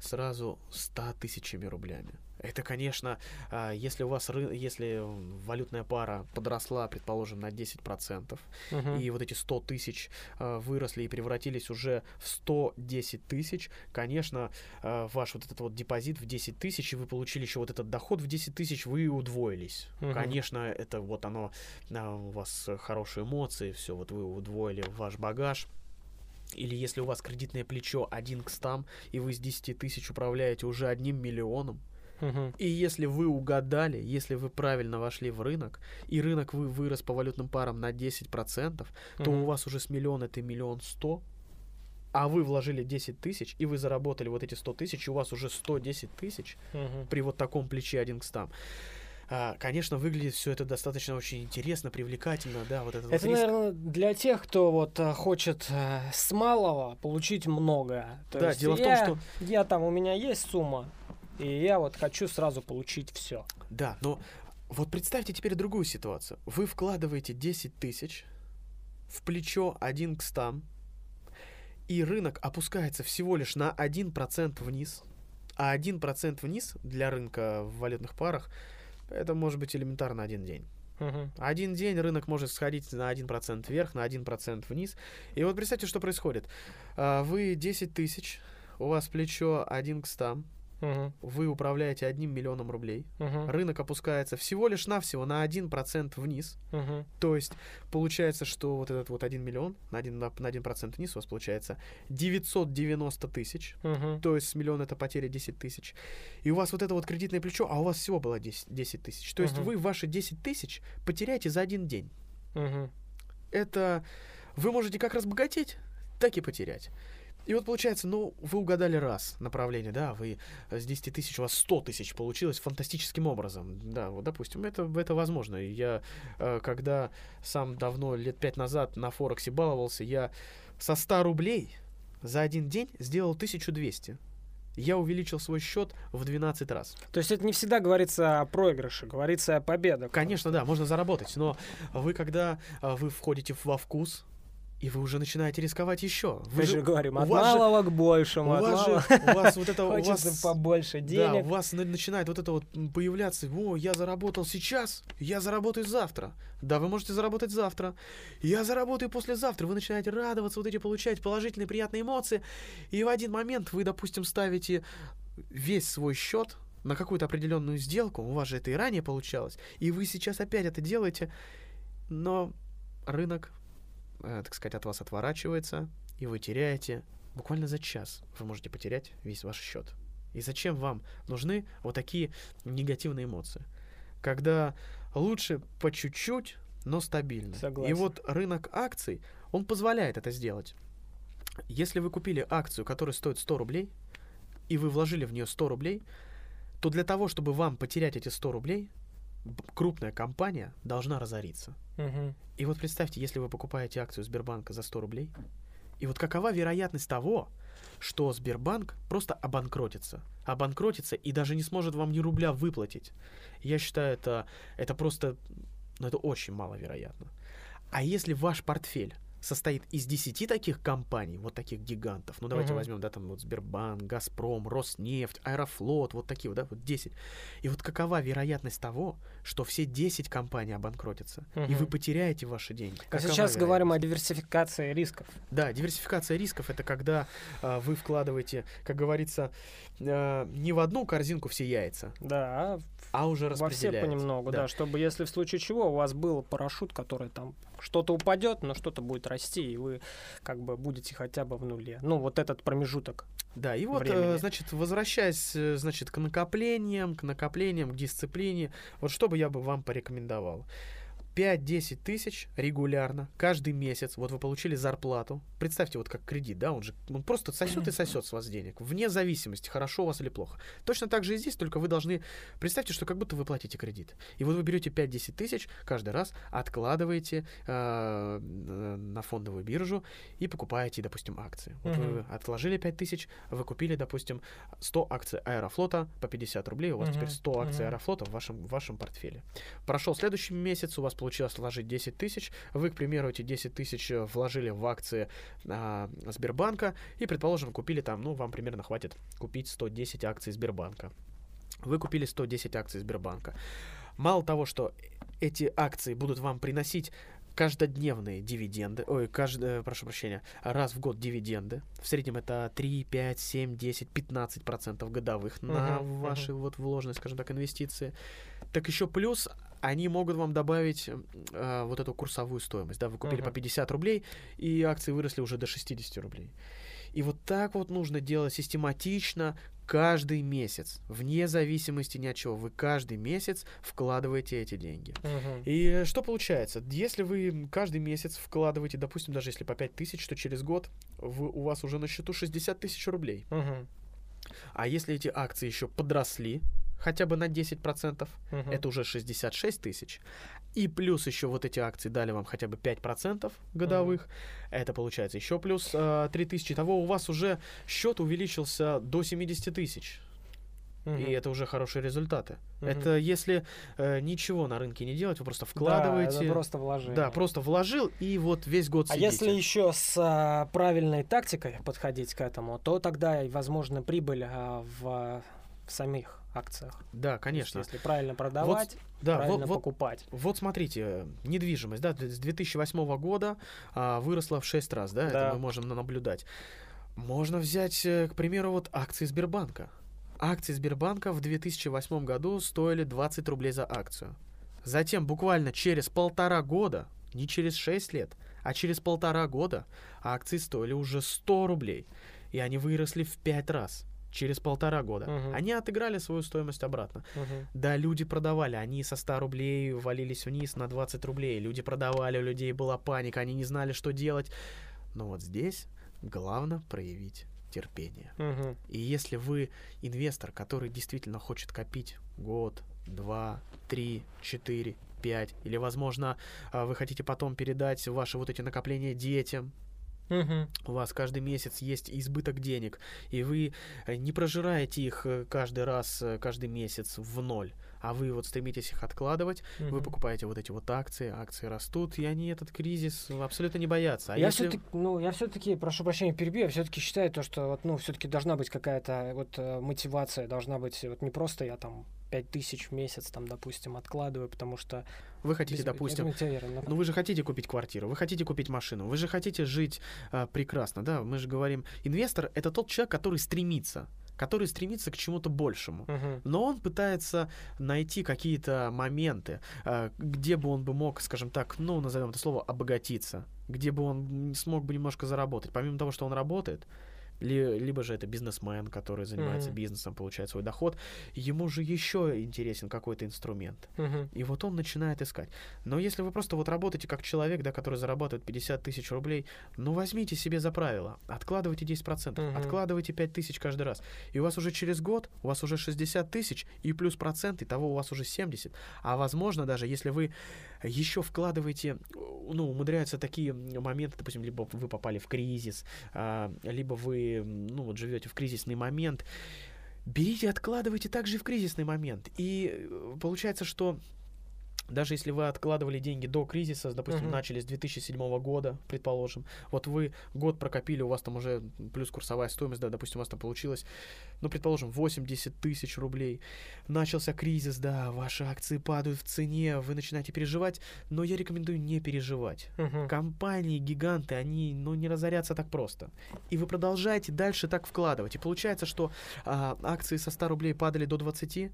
сразу 100 тысячами рублями. Это, конечно, а, если у вас если валютная пара подросла, предположим, на 10%, угу. и вот эти 100 тысяч а, выросли и превратились уже в 110 тысяч, конечно, а, ваш вот этот вот депозит в 10 тысяч, и вы получили еще вот этот доход в 10 тысяч, вы удвоились. Угу. Конечно, это вот оно, у вас хорошие эмоции, все, вот вы удвоили ваш багаж. Или если у вас кредитное плечо 1 к 100, и вы с 10 тысяч управляете уже одним миллионом, Угу. И если вы угадали, если вы правильно вошли в рынок, и рынок вы вырос по валютным парам на 10%, угу. то у вас уже с миллиона это миллион сто, а вы вложили 10 тысяч, и вы заработали вот эти 100 тысяч, и у вас уже 110 тысяч угу. при вот таком плече один к 100. А, конечно, выглядит все это достаточно очень интересно, привлекательно, да, вот этот Это, вот наверное, для тех, кто вот а, хочет а, с малого получить много. То да, дело я, в том, что я там у меня есть сумма, и я вот хочу сразу получить все. Да, но вот представьте теперь другую ситуацию. Вы вкладываете 10 тысяч в плечо 1 к 100, и рынок опускается всего лишь на 1% вниз. А 1% вниз для рынка в валютных парах это может быть элементарно один день. Uh-huh. Один день рынок может сходить на 1% вверх, на 1% вниз. И вот представьте, что происходит. А, вы 10 тысяч, у вас плечо 1 к 100, Угу. Вы управляете одним миллионом рублей. Угу. Рынок опускается всего лишь навсего на 1% вниз. Угу. То есть получается, что вот этот вот 1 миллион на 1%, на 1% вниз у вас получается 990 тысяч. Угу. То есть с миллиона это потеря 10 тысяч. И у вас вот это вот кредитное плечо, а у вас всего было 10, 10 тысяч. То угу. есть вы ваши 10 тысяч потеряете за один день. Угу. Это вы можете как разбогатеть, так и потерять. И вот получается, ну, вы угадали раз направление, да, вы с 10 тысяч, у вас 100 тысяч получилось фантастическим образом. Да, вот, допустим, это, это возможно. Я, э, когда сам давно, лет 5 назад на Форексе баловался, я со 100 рублей за один день сделал 1200 я увеличил свой счет в 12 раз. То есть это не всегда говорится о проигрыше, говорится о победах. Конечно, да, можно заработать, но вы когда э, вы входите во вкус, и вы уже начинаете рисковать еще. Вы Мы же говорим, от малого же, к большему. У вас, же, у вас вот это... у вас, побольше денег. Да, у вас начинает вот это вот появляться, о, я заработал сейчас, я заработаю завтра. Да, вы можете заработать завтра. Я заработаю послезавтра. Вы начинаете радоваться, вот эти получать положительные, приятные эмоции. И в один момент вы, допустим, ставите весь свой счет на какую-то определенную сделку, у вас же это и ранее получалось, и вы сейчас опять это делаете, но рынок так сказать, от вас отворачивается, и вы теряете буквально за час вы можете потерять весь ваш счет. И зачем вам нужны вот такие негативные эмоции? Когда лучше по чуть-чуть, но стабильно. Согласен. И вот рынок акций, он позволяет это сделать. Если вы купили акцию, которая стоит 100 рублей, и вы вложили в нее 100 рублей, то для того, чтобы вам потерять эти 100 рублей, крупная компания должна разориться. Угу. И вот представьте, если вы покупаете акцию Сбербанка за 100 рублей, и вот какова вероятность того, что Сбербанк просто обанкротится, обанкротится и даже не сможет вам ни рубля выплатить. Я считаю, это, это просто, ну, это очень маловероятно. А если ваш портфель состоит из 10 таких компаний, вот таких гигантов. Ну, давайте uh-huh. возьмем, да, там вот Сбербанк, Газпром, Роснефть, Аэрофлот, вот такие вот, да, вот 10. И вот какова вероятность того, что все 10 компаний обанкротятся, uh-huh. и вы потеряете ваши деньги? А сейчас говорим о диверсификации рисков. Да, диверсификация рисков — это когда э, вы вкладываете, как говорится, э, не в одну корзинку все яйца, да, а уже во все понемногу, да. да, чтобы если в случае чего у вас был парашют, который там что-то упадет, но что-то будет расти, и вы как бы будете хотя бы в нуле. Ну, вот этот промежуток. Да, и вот, времени. значит, возвращаясь, э, значит, к накоплениям, к накоплениям, к дисциплине, вот что бы я бы вам порекомендовал. 5-10 тысяч регулярно, каждый месяц, вот вы получили зарплату, представьте, вот как кредит, да, он же он просто сосет и сосет с вас денег, вне зависимости, хорошо у вас или плохо. Точно так же и здесь, только вы должны, представьте, что как будто вы платите кредит. И вот вы берете 5-10 тысяч каждый раз, откладываете э, на фондовую биржу и покупаете, допустим, акции. Вот uh-huh. вы отложили 5 тысяч, вы купили, допустим, 100 акций Аэрофлота по 50 рублей, у вас uh-huh. теперь 100 акций uh-huh. Аэрофлота в вашем, в вашем портфеле. Прошел следующий месяц, у вас получилось вложить 10 тысяч, вы, к примеру, эти 10 тысяч э, вложили в акции а, Сбербанка и, предположим, купили там, ну, вам примерно хватит купить 110 акций Сбербанка. Вы купили 110 акций Сбербанка. Мало того, что эти акции будут вам приносить каждодневные дивиденды, ой, каждый, прошу прощения, раз в год дивиденды. В среднем это 3, 5, 7, 10, 15 процентов годовых uh-huh, на ваши uh-huh. вот вложенные, скажем так, инвестиции. Так еще плюс они могут вам добавить э, вот эту курсовую стоимость. Да, вы купили uh-huh. по 50 рублей, и акции выросли уже до 60 рублей. И вот так вот нужно делать систематично, каждый месяц, вне зависимости ни от чего, вы каждый месяц вкладываете эти деньги. Uh-huh. И что получается? Если вы каждый месяц вкладываете, допустим, даже если по 5 тысяч, то через год вы, у вас уже на счету 60 тысяч рублей. Uh-huh. А если эти акции еще подросли, хотя бы на 10%, uh-huh. это уже 66 тысяч. И плюс еще вот эти акции дали вам хотя бы 5% годовых. Uh-huh. Это получается еще плюс э, 3 тысячи. Того у вас уже счет увеличился до 70 тысяч. Uh-huh. И это уже хорошие результаты. Uh-huh. Это если э, ничего на рынке не делать, вы просто вкладываете. Да, это просто вложил. Да, просто вложил и вот весь год а сидите. А если еще с а, правильной тактикой подходить к этому, то тогда, возможно, прибыль а, в, в самих акциях. Да, конечно. Есть, если правильно продавать, вот, да, правильно вот, покупать. Вот, вот смотрите, недвижимость, да, с 2008 года а, выросла в 6 раз, да, да, это мы можем наблюдать. Можно взять, э, к примеру, вот акции Сбербанка. Акции Сбербанка в 2008 году стоили 20 рублей за акцию. Затем буквально через полтора года, не через 6 лет, а через полтора года акции стоили уже 100 рублей. И они выросли в 5 раз через полтора года. Uh-huh. Они отыграли свою стоимость обратно. Uh-huh. Да, люди продавали, они со 100 рублей валились вниз на 20 рублей. Люди продавали, у людей была паника, они не знали, что делать. Но вот здесь главное проявить терпение. Uh-huh. И если вы инвестор, который действительно хочет копить год, два, три, четыре, пять, или, возможно, а, вы хотите потом передать ваши вот эти накопления детям, Угу. У вас каждый месяц есть избыток денег, и вы э, не прожираете их э, каждый раз, э, каждый месяц в ноль, а вы вот стремитесь их откладывать, угу. вы покупаете вот эти вот акции, акции растут, и они этот кризис абсолютно не боятся. А я если... все-таки, ну, я все-таки, прошу прощения, перебью, я все-таки считаю то, что вот, ну, все-таки должна быть какая-то вот мотивация, должна быть вот не просто я там 5 тысяч в месяц, там, допустим, откладываю, потому что... Вы хотите, без... допустим... Верно, ну, вы же хотите купить квартиру, вы хотите купить машину, вы же хотите жить а, прекрасно, да? Мы же говорим, инвестор — это тот человек, который стремится который стремится к чему-то большему. Uh-huh. Но он пытается найти какие-то моменты, а, где бы он бы мог, скажем так, ну, назовем это слово, обогатиться, где бы он смог бы немножко заработать. Помимо того, что он работает, либо же это бизнесмен, который занимается mm-hmm. бизнесом, получает свой доход, ему же еще интересен какой-то инструмент. Mm-hmm. И вот он начинает искать. Но если вы просто вот работаете как человек, да, который зарабатывает 50 тысяч рублей, ну возьмите себе за правило, откладывайте 10%, mm-hmm. откладывайте 5 тысяч каждый раз. И у вас уже через год, у вас уже 60 тысяч, и плюс процент, и того у вас уже 70. А возможно даже, если вы еще вкладываете, ну, умудряются такие моменты, допустим, либо вы попали в кризис, а, либо вы, ну, вот живете в кризисный момент, берите, откладывайте также в кризисный момент. И э, получается, что даже если вы откладывали деньги до кризиса, допустим, uh-huh. начали с 2007 года, предположим, вот вы год прокопили, у вас там уже плюс курсовая стоимость, да, допустим, у вас там получилось, ну, предположим, 80 тысяч рублей. Начался кризис, да, ваши акции падают в цене, вы начинаете переживать, но я рекомендую не переживать. Uh-huh. Компании, гиганты, они, ну, не разорятся так просто. И вы продолжаете дальше так вкладывать. И получается, что а, акции со 100 рублей падали до 20,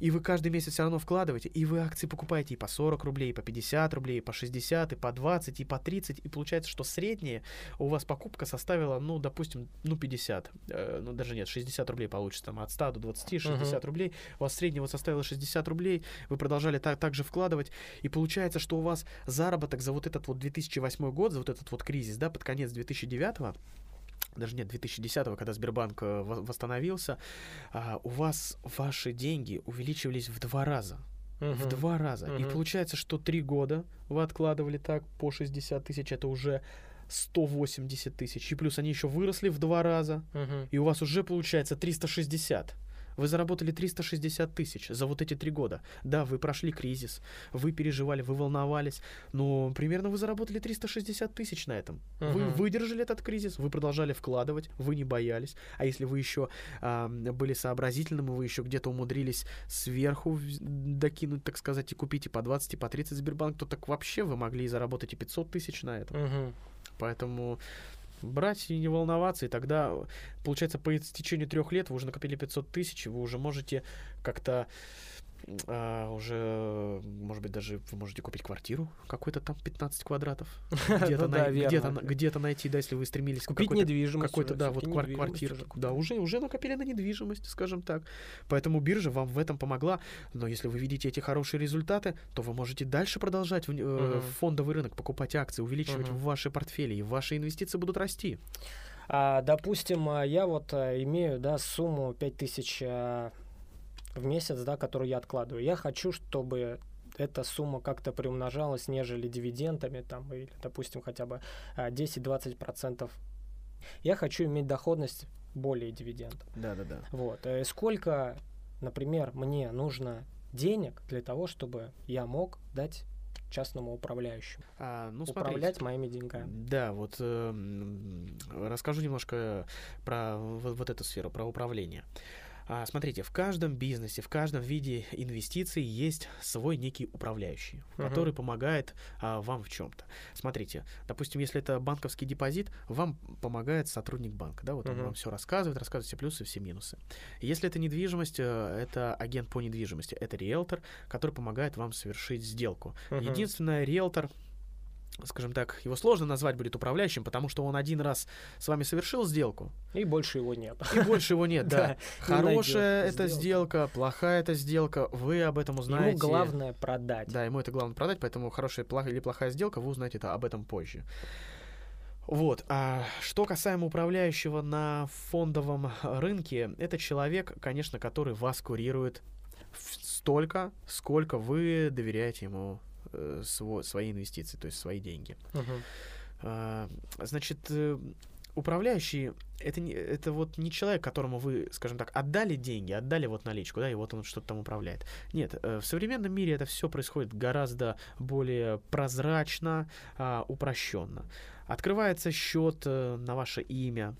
и вы каждый месяц все равно вкладываете, и вы акции покупаете и по 40 рублей, и по 50 рублей, и по 60, и по 20, и по 30, и получается, что средняя у вас покупка составила, ну, допустим, ну, 50, э, ну, даже нет, 60 рублей получится, там, от 100 до 20, 60 uh-huh. рублей, у вас средняя вот составила 60 рублей, вы продолжали так, так же вкладывать, и получается, что у вас заработок за вот этот вот 2008 год, за вот этот вот кризис, да, под конец 2009 даже нет, 2010 когда Сбербанк э, восстановился, а, у вас ваши деньги увеличивались в два раза. Uh-huh. В два раза. Uh-huh. И получается, что три года вы откладывали так по 60 тысяч, это уже 180 тысяч. И плюс они еще выросли в два раза. Uh-huh. И у вас уже получается 360. Вы заработали 360 тысяч за вот эти три года. Да, вы прошли кризис, вы переживали, вы волновались, но примерно вы заработали 360 тысяч на этом. Uh-huh. Вы выдержали этот кризис, вы продолжали вкладывать, вы не боялись. А если вы еще э, были сообразительными, вы еще где-то умудрились сверху докинуть, так сказать, и купить и по 20, и по 30 Сбербанк, то так вообще вы могли и заработать и 500 тысяч на этом. Uh-huh. Поэтому брать и не волноваться, и тогда, получается, по истечению трех лет вы уже накопили 500 тысяч, вы уже можете как-то а, уже, может быть, даже вы можете купить квартиру какой-то там 15 квадратов. Где-то ну, на, где где найти, да, если вы стремились купить недвижимость. Какой-то, да, вот квар- квартиру. Да, уже, уже накопили на недвижимость, скажем так. Поэтому биржа вам в этом помогла. Но если вы видите эти хорошие результаты, то вы можете дальше продолжать э, фондовый рынок, покупать акции, увеличивать ваши портфели, и ваши инвестиции будут расти. А, допустим, а, я вот а, имею да, сумму 5000 а, в месяц, да, которую я откладываю. Я хочу, чтобы эта сумма как-то приумножалась, нежели дивидендами, там, или, допустим, хотя бы 10-20%. А, я хочу иметь доходность более дивидендов. Да, да, да. Вот. И э, сколько, например, мне нужно денег для того, чтобы я мог дать частному управляющему. А, ну, Управлять смотрите. моими деньгами. Да, вот э, расскажу немножко про вот, вот эту сферу, про управление. Смотрите, в каждом бизнесе, в каждом виде инвестиций есть свой некий управляющий, uh-huh. который помогает а, вам в чем-то. Смотрите, допустим, если это банковский депозит, вам помогает сотрудник банка, да, вот uh-huh. он вам все рассказывает, рассказывает все плюсы, все минусы. Если это недвижимость, э, это агент по недвижимости, это риэлтор, который помогает вам совершить сделку. Uh-huh. Единственное, риэлтор скажем так, его сложно назвать будет управляющим, потому что он один раз с вами совершил сделку. И больше его нет. И больше его нет, да. Хорошая эта сделка, плохая эта сделка, вы об этом узнаете. Ему главное продать. Да, ему это главное продать, поэтому хорошая или плохая сделка, вы узнаете об этом позже. Вот. А что касаемо управляющего на фондовом рынке, это человек, конечно, который вас курирует столько, сколько вы доверяете ему э, сво, свои инвестиции, то есть свои деньги. Uh-huh. А, значит, э, управляющий это не это вот не человек, которому вы, скажем так, отдали деньги, отдали вот наличку, да, и вот он что-то там управляет. Нет, э, в современном мире это все происходит гораздо более прозрачно, э, упрощенно. Открывается счет э, на ваше имя,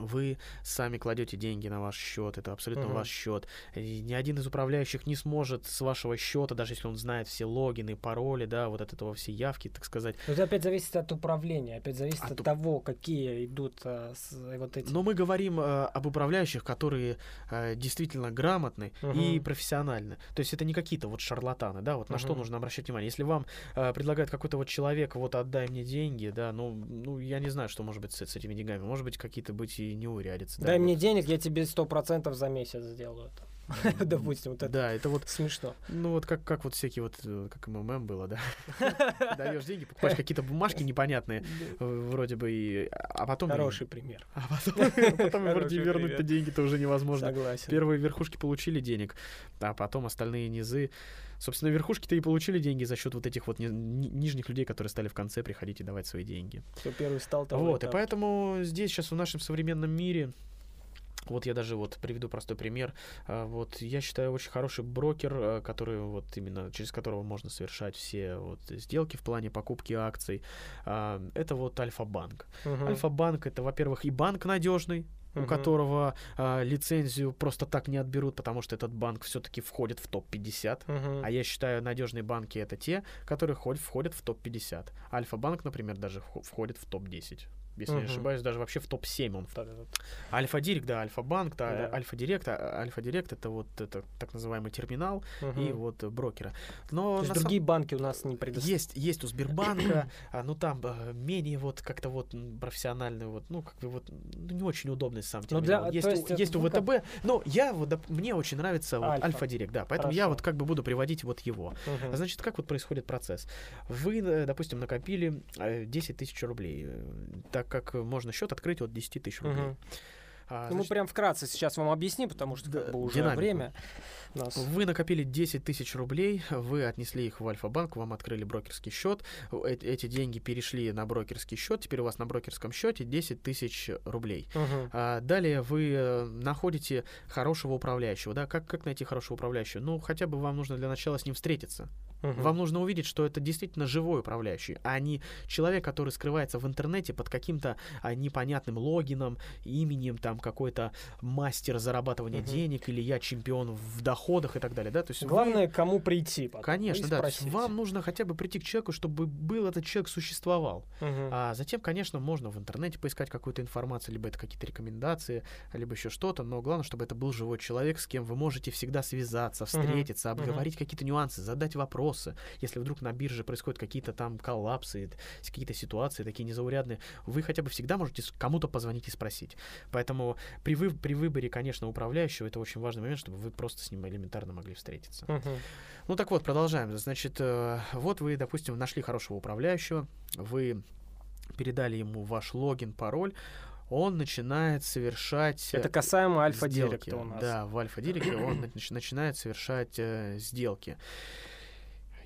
вы сами кладете деньги на ваш счет, это абсолютно uh-huh. ваш счет. И ни один из управляющих не сможет с вашего счета, даже если он знает все логины, пароли, да, вот от этого все явки, так сказать. Но это опять зависит от управления, опять зависит от, от того, какие идут а, с, вот эти. Но мы говорим а, об управляющих, которые а, действительно грамотны uh-huh. и профессиональны. То есть это не какие-то вот шарлатаны, да, вот uh-huh. на что нужно обращать внимание. Если вам а, предлагает какой-то вот человек, вот отдай мне деньги, да, ну, ну я не знаю, что может быть с, с этими деньгами. Может быть какие-то быть и не урядится. Дай да, мне вот. денег, я тебе сто процентов за месяц сделаю это. Допустим, вот это. Да, это вот смешно. Ну вот как как вот всякие вот э, как МММ было, да. Даешь деньги, покупаешь какие-то бумажки непонятные, э, вроде бы и, а потом. Хороший пример. А потом вроде вернуть-то деньги-то уже невозможно. Согласен. Первые верхушки получили денег, а потом остальные низы. Собственно, верхушки-то и получили деньги за счет вот этих вот нижних людей, которые стали в конце приходить и давать свои деньги. Кто первый стал, того Вот, и поэтому здесь сейчас в нашем современном мире вот я даже вот приведу простой пример. А, вот я считаю очень хороший брокер, а, который вот именно через которого можно совершать все вот сделки в плане покупки акций. А, это вот Альфа-банк. Uh-huh. Альфа-банк это, во-первых, и банк надежный, uh-huh. у которого а, лицензию просто так не отберут, потому что этот банк все-таки входит в топ-50. Uh-huh. А я считаю, надежные банки это те, которые входят в топ-50. Альфа-банк, например, даже входит в топ-10 если uh-huh. не ошибаюсь, даже вообще в топ-7 он. Альфа-Директ, да, Альфа-банк, да, да. Альфа-Директ, а, Альфа-Директ это вот это так называемый терминал uh-huh. и вот брокера. Но То есть другие сам... банки у нас не предоставляют? Есть, есть у Сбербанка, а, ну там а, менее вот как-то вот профессиональный вот, ну как бы вот ну, не очень удобный сам ну, терминал. Для, есть, есть, у, есть у ВТБ, как... но я вот, мне очень нравится вот, Альфа-Директ, да, поэтому Хорошо. я вот как бы буду приводить вот его. Uh-huh. Значит, как вот происходит процесс? Вы, э, допустим, накопили 10 э, тысяч рублей, э, так как можно счет открыть от 10 тысяч рублей. А, ну, значит, мы прям вкратце сейчас вам объясним, потому что да, как бы уже динамику. время. Нас... Вы накопили 10 тысяч рублей, вы отнесли их в Альфа-банк, вам открыли брокерский счет, эти деньги перешли на брокерский счет, теперь у вас на брокерском счете 10 тысяч рублей. Угу. А, далее вы э, находите хорошего управляющего, да, как, как найти хорошего управляющего? Ну, хотя бы вам нужно для начала с ним встретиться. Угу. Вам нужно увидеть, что это действительно живой управляющий, а не человек, который скрывается в интернете под каким-то а, непонятным логином, именем, там какой-то мастер зарабатывания угу. денег или я чемпион в доходах и так далее. Да? То есть Главное, вы... кому прийти. Потом, Конечно, да. То есть вам нужно хотя бы прийти к человеку, чтобы был этот человек существовал. Угу. А затем, конечно, можно в интернете поискать какую-то информацию, либо это какие-то рекомендации, либо еще что-то, но главное, чтобы это был живой человек, с кем вы можете всегда связаться, встретиться, угу. обговорить угу. какие-то нюансы, задать вопрос вопросы, если вдруг на бирже происходят какие-то там коллапсы, какие-то ситуации такие незаурядные, вы хотя бы всегда можете кому-то позвонить и спросить. Поэтому при, вы, при выборе, конечно, управляющего это очень важный момент, чтобы вы просто с ним элементарно могли встретиться. Uh-huh. Ну так вот, продолжаем. Значит, э, вот вы, допустим, нашли хорошего управляющего, вы передали ему ваш логин, пароль, он начинает совершать... Это касаемо альфа-директа у нас. Да, в альфа-директе он начинает совершать э, сделки.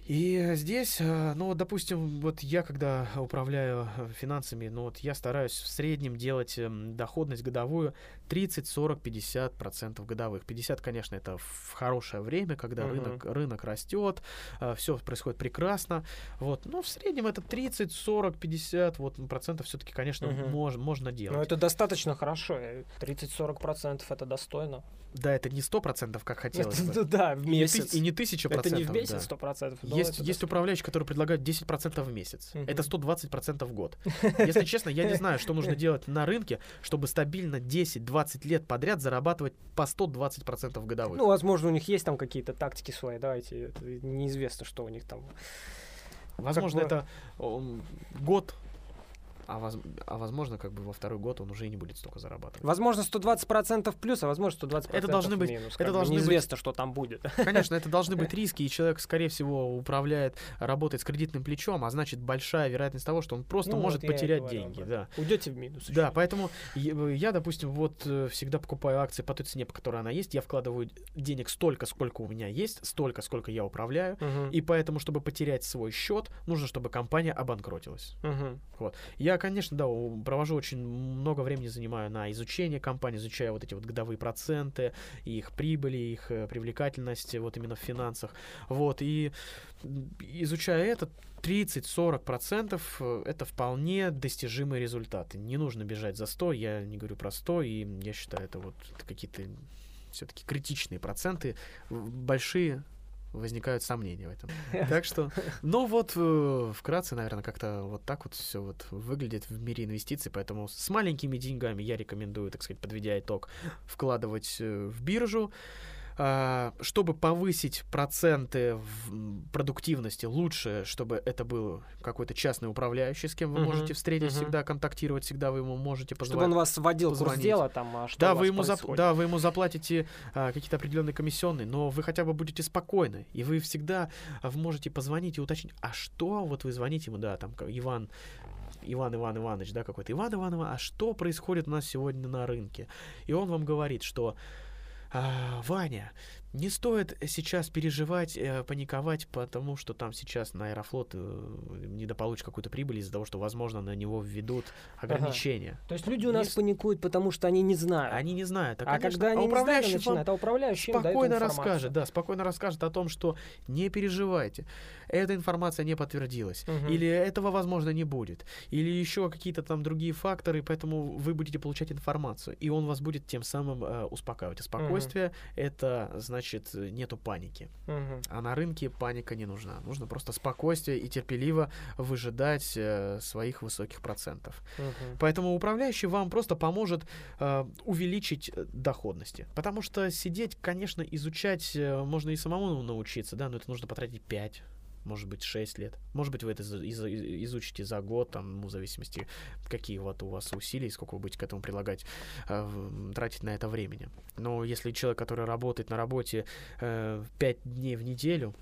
И здесь, э, ну, допустим, вот я, когда управляю э, финансами, ну, вот я стараюсь в среднем делать эм, доходность годовую 30, 40, 50 процентов годовых. 50, конечно, это в хорошее время, когда uh-huh. рынок, рынок растет, э, все происходит прекрасно. Вот, но в среднем это 30, 40, 50 вот, процентов все-таки, конечно, uh-huh. мож, можно делать. Но это достаточно хорошо. 30-40 процентов это достойно. Да, это не сто процентов, как хотелось. Ну да, в месяц. И не тысяча процентов. Это не в месяц сто процентов. Есть, есть управляющие, которые предлагают 10 процентов в месяц. Это 120 процентов в год. Если честно, я не знаю, что нужно делать на рынке, чтобы стабильно 10-20 лет подряд зарабатывать по 120 процентов годовых. Ну, возможно, у них есть там какие-то тактики свои, давайте, неизвестно, что у них там. Возможно, это год а, воз, а возможно, как бы во второй год он уже и не будет столько зарабатывать. Возможно, 120% плюс, а возможно, 120% это должны быть, минус. Это должны неизвестно, быть, что там будет. Конечно, это должны быть риски, и человек, скорее всего, управляет, работает с кредитным плечом, а значит, большая вероятность того, что он просто ну, может вот потерять деньги. Да. Уйдете в минус. Да, поэтому я, допустим, вот э, всегда покупаю акции по той цене, по которой она есть. Я вкладываю денег столько, сколько у меня есть, столько, сколько я управляю. Угу. И поэтому, чтобы потерять свой счет, нужно, чтобы компания обанкротилась. Угу. Вот. Я я, конечно, да, провожу очень много времени занимаю на изучение компании, изучаю вот эти вот годовые проценты, их прибыли, их э, привлекательность вот именно в финансах. Вот, и изучая это, 30-40% э, это вполне достижимые результаты. Не нужно бежать за 100, я не говорю про 100, и я считаю, это вот какие-то все-таки критичные проценты, большие возникают сомнения в этом. Так что, ну вот, э, вкратце, наверное, как-то вот так вот все вот выглядит в мире инвестиций, поэтому с маленькими деньгами я рекомендую, так сказать, подведя итог, вкладывать э, в биржу, чтобы повысить проценты в продуктивности, лучше, чтобы это был какой-то частный управляющий, с кем вы uh-huh, можете встретиться, uh-huh. всегда контактировать, всегда вы ему можете позвонить. Чтобы он вас вводил позвонить. курс дела, там, а что да, вы ему зап- да, вы ему заплатите а, какие-то определенные комиссионные, но вы хотя бы будете спокойны, и вы всегда а, можете позвонить и уточнить, а что вот вы звоните ему, да, там, Иван, Иван Иван Иванович, да, какой-то Иван Иван Иванович, а что происходит у нас сегодня на рынке? И он вам говорит, что а, Ваня, не стоит сейчас переживать, э, паниковать, потому что там сейчас на Аэрофлот э, недополучит какую-то прибыль из-за того, что, возможно, на него введут ограничения. Ага. То есть люди у нас не... паникуют, потому что они не знают. Они не знают. А, а когда они а управляющий не знают, начинают, а управляющий спокойно расскажет, да, спокойно расскажет о том, что не переживайте, эта информация не подтвердилась, угу. или этого, возможно, не будет, или еще какие-то там другие факторы, поэтому вы будете получать информацию, и он вас будет тем самым э, успокаивать. А спокойствие угу. это значит значит, нету паники. Угу. А на рынке паника не нужна. Нужно просто спокойствие и терпеливо выжидать э, своих высоких процентов. Угу. Поэтому управляющий вам просто поможет э, увеличить э, доходности. Потому что сидеть, конечно, изучать э, можно и самому научиться, да, но это нужно потратить 5 может быть, 6 лет. Может быть, вы это изучите за год, там, ну, в зависимости, какие вот у вас усилия, сколько вы будете к этому прилагать, э, тратить на это времени. Но если человек, который работает на работе э, 5 дней в неделю,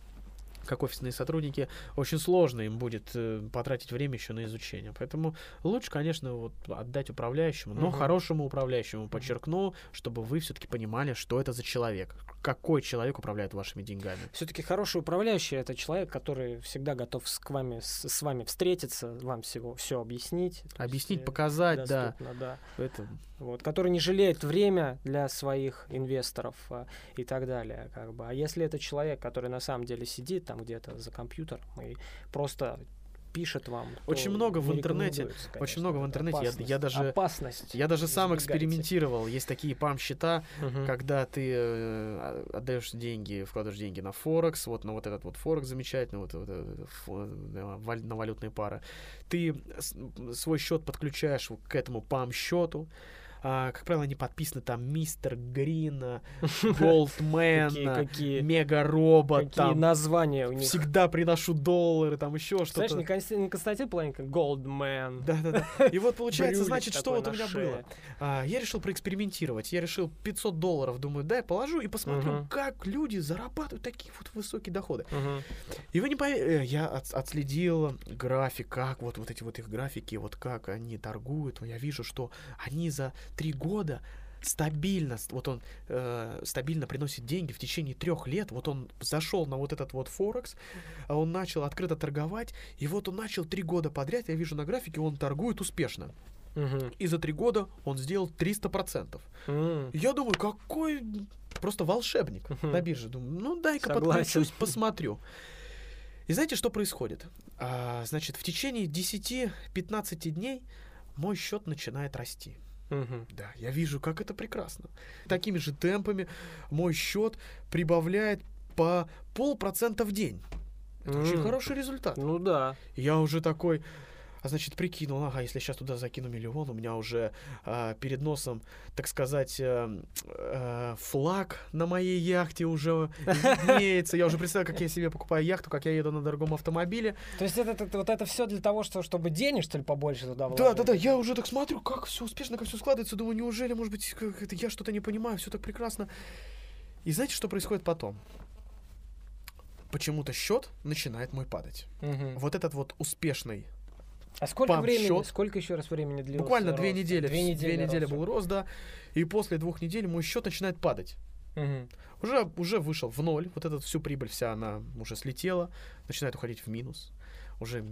как офисные сотрудники, очень сложно им будет э, потратить время еще на изучение. Поэтому лучше, конечно, вот отдать управляющему, но угу. хорошему управляющему, подчеркну, чтобы вы все-таки понимали, что это за человек, какой человек управляет вашими деньгами. Все-таки хороший управляющий это человек, который всегда готов с, к вами, с, с вами встретиться, вам всего все объяснить. Объяснить, есть, показать, да. да. Это... Вот, который не жалеет время для своих инвесторов а, и так далее. Как бы. А если это человек, который на самом деле сидит там где-то за компьютером и просто пишет вам. Очень много в интернете. Конечно, очень много в интернете. я, я даже опасность. Я даже сам экспериментировал. Есть такие пам-счета, угу. когда ты э, отдаешь деньги, вкладываешь деньги на Форекс, вот на вот этот вот Форекс замечательный, вот, вот, вот на валютные пары. Ты свой счет подключаешь к этому пам-счету а, как правило, они подписаны там Мистер Грин, Голдмен, Мега Робот. Какие названия у них. Всегда приношу доллары, там еще что-то. Знаешь, не Константин Планенко, Голдмен. Да-да-да. И вот получается, значит, что вот у меня было. А, я решил проэкспериментировать. Я решил 500 долларов, думаю, дай положу и посмотрю, как люди зарабатывают такие вот высокие доходы. И вы не поверите, э, я отследил график, как вот, вот эти вот их графики, вот как они торгуют. Я вижу, что они за три года стабильно, вот он э, стабильно приносит деньги в течение трех лет. Вот он зашел на вот этот вот Форекс, а он начал открыто торговать, и вот он начал три года подряд, я вижу на графике, он торгует успешно. Угу. И за три года он сделал 300%. Mm. Я думаю, какой просто волшебник угу. на бирже. Думаю, ну дай-ка подключусь, посмотрю. И знаете, что происходит? А, значит, в течение 10-15 дней мой счет начинает расти. Угу. Да, я вижу, как это прекрасно. Такими же темпами мой счет прибавляет по полпроцента в день. Это mm. очень хороший результат. Ну да. Я уже такой, а значит, прикинул, ага, если сейчас туда закину миллион, у меня уже э, перед носом, так сказать, э, э, флаг на моей яхте уже виднеется. Я уже представляю, как я себе покупаю яхту, как я еду на дорогом автомобиле. То есть это, это, вот это все для того, что, чтобы денег, что ли, побольше туда вложить? Да, да, да. Я уже так смотрю, как все успешно, как все складывается. Думаю, неужели, может быть, это я что-то не понимаю, все так прекрасно. И знаете, что происходит потом? Почему-то счет начинает мой падать. Угу. Вот этот вот успешный а сколько времени, счет. сколько еще раз времени длилось? Буквально две недели. Две недели, две недели был рост, да. И после двух недель мой счет начинает падать. Угу. Уже, уже вышел в ноль, вот эта всю прибыль вся, она уже слетела, начинает уходить в минус уже,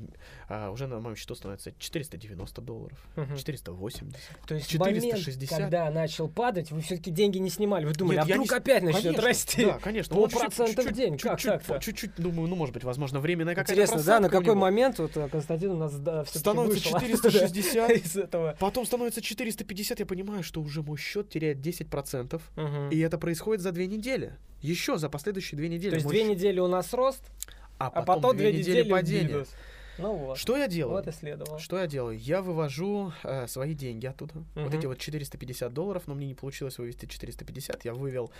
а, уже на моем счету становится 490 долларов, угу. 480, То есть 460. момент, когда начал падать, вы все-таки деньги не снимали, вы думали, Нет, а вдруг не... опять начнет конечно, расти? Да, конечно. Полпроцента в день, как так Чуть-чуть, думаю, ну, может быть, возможно, временная какая-то Интересно, да, на какой момент, вот э, Константин у нас да, Становится 460, из этого. потом становится 450, я понимаю, что уже мой счет теряет 10%, угу. и это происходит за две недели. Еще за последующие две недели. То есть две недели у нас рост, а, а потом, потом две, две недели, недели падения. Минус. Ну вот. Что я делаю? Вот и следовало. Что я делаю? Я вывожу э, свои деньги оттуда. Угу. Вот эти вот 450 долларов, но мне не получилось вывести 450. Я вывел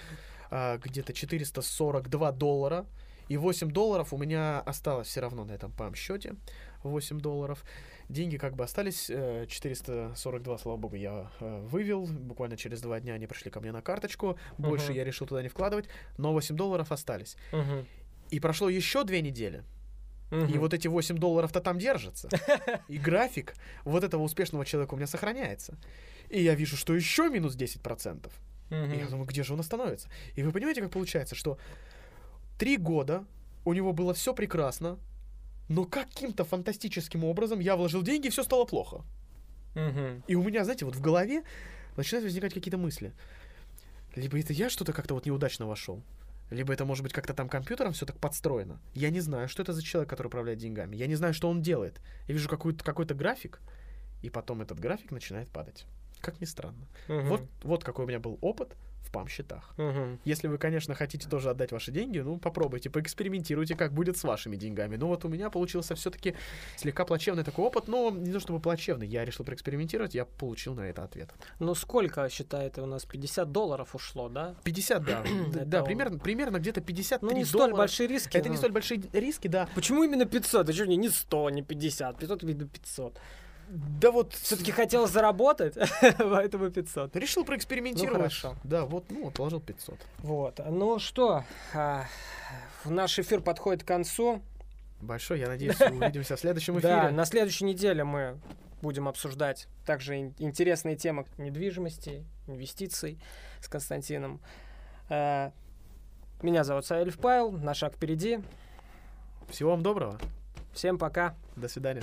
э, где-то 442 доллара. И 8 долларов у меня осталось все равно на этом пам-счете. 8 долларов. Деньги как бы остались. 442, э, слава богу, я э, вывел. Буквально через два дня они пришли ко мне на карточку. Больше uh я решил туда не вкладывать. Но 8 долларов остались. uh И прошло еще две недели. Угу. И вот эти 8 долларов-то там держатся. И график вот этого успешного человека у меня сохраняется. И я вижу, что еще минус 10%. Угу. И я думаю, где же он остановится? И вы понимаете, как получается, что три года у него было все прекрасно, но каким-то фантастическим образом я вложил деньги, и все стало плохо. Угу. И у меня, знаете, вот в голове начинают возникать какие-то мысли. Либо это я что-то как-то вот неудачно вошел, либо это может быть как-то там компьютером все так подстроено. Я не знаю, что это за человек, который управляет деньгами. Я не знаю, что он делает. Я вижу какой-то какой график, и потом этот график начинает падать. Как ни странно. Угу. Вот, вот какой у меня был опыт в ПАМ-счетах. Угу. Если вы, конечно, хотите тоже отдать ваши деньги, ну, попробуйте, поэкспериментируйте, как будет с вашими деньгами. Ну, вот у меня получился все-таки слегка плачевный такой опыт, но не то чтобы плачевный, я решил проэкспериментировать, я получил на это ответ. Ну, сколько, считаете, у нас 50 долларов ушло, да? 50, да. да, примерно, примерно где-то 53 Ну, не столь большие риски. Это не столь большие риски, да. Почему именно 500? А что, не 100, не 50? 500, видно, 500. Да вот... Все-таки хотел заработать, поэтому 500. Решил проэкспериментировать. Ну, хорошо. Да, вот, ну, положил 500. Вот. Ну что, а, наш эфир подходит к концу. Большой, я надеюсь, увидимся в следующем эфире. Да, на следующей неделе мы будем обсуждать также интересные темы недвижимости, инвестиций с Константином. А, меня зовут Саэльф Павел, на шаг впереди. Всего вам доброго. Всем пока. До свидания.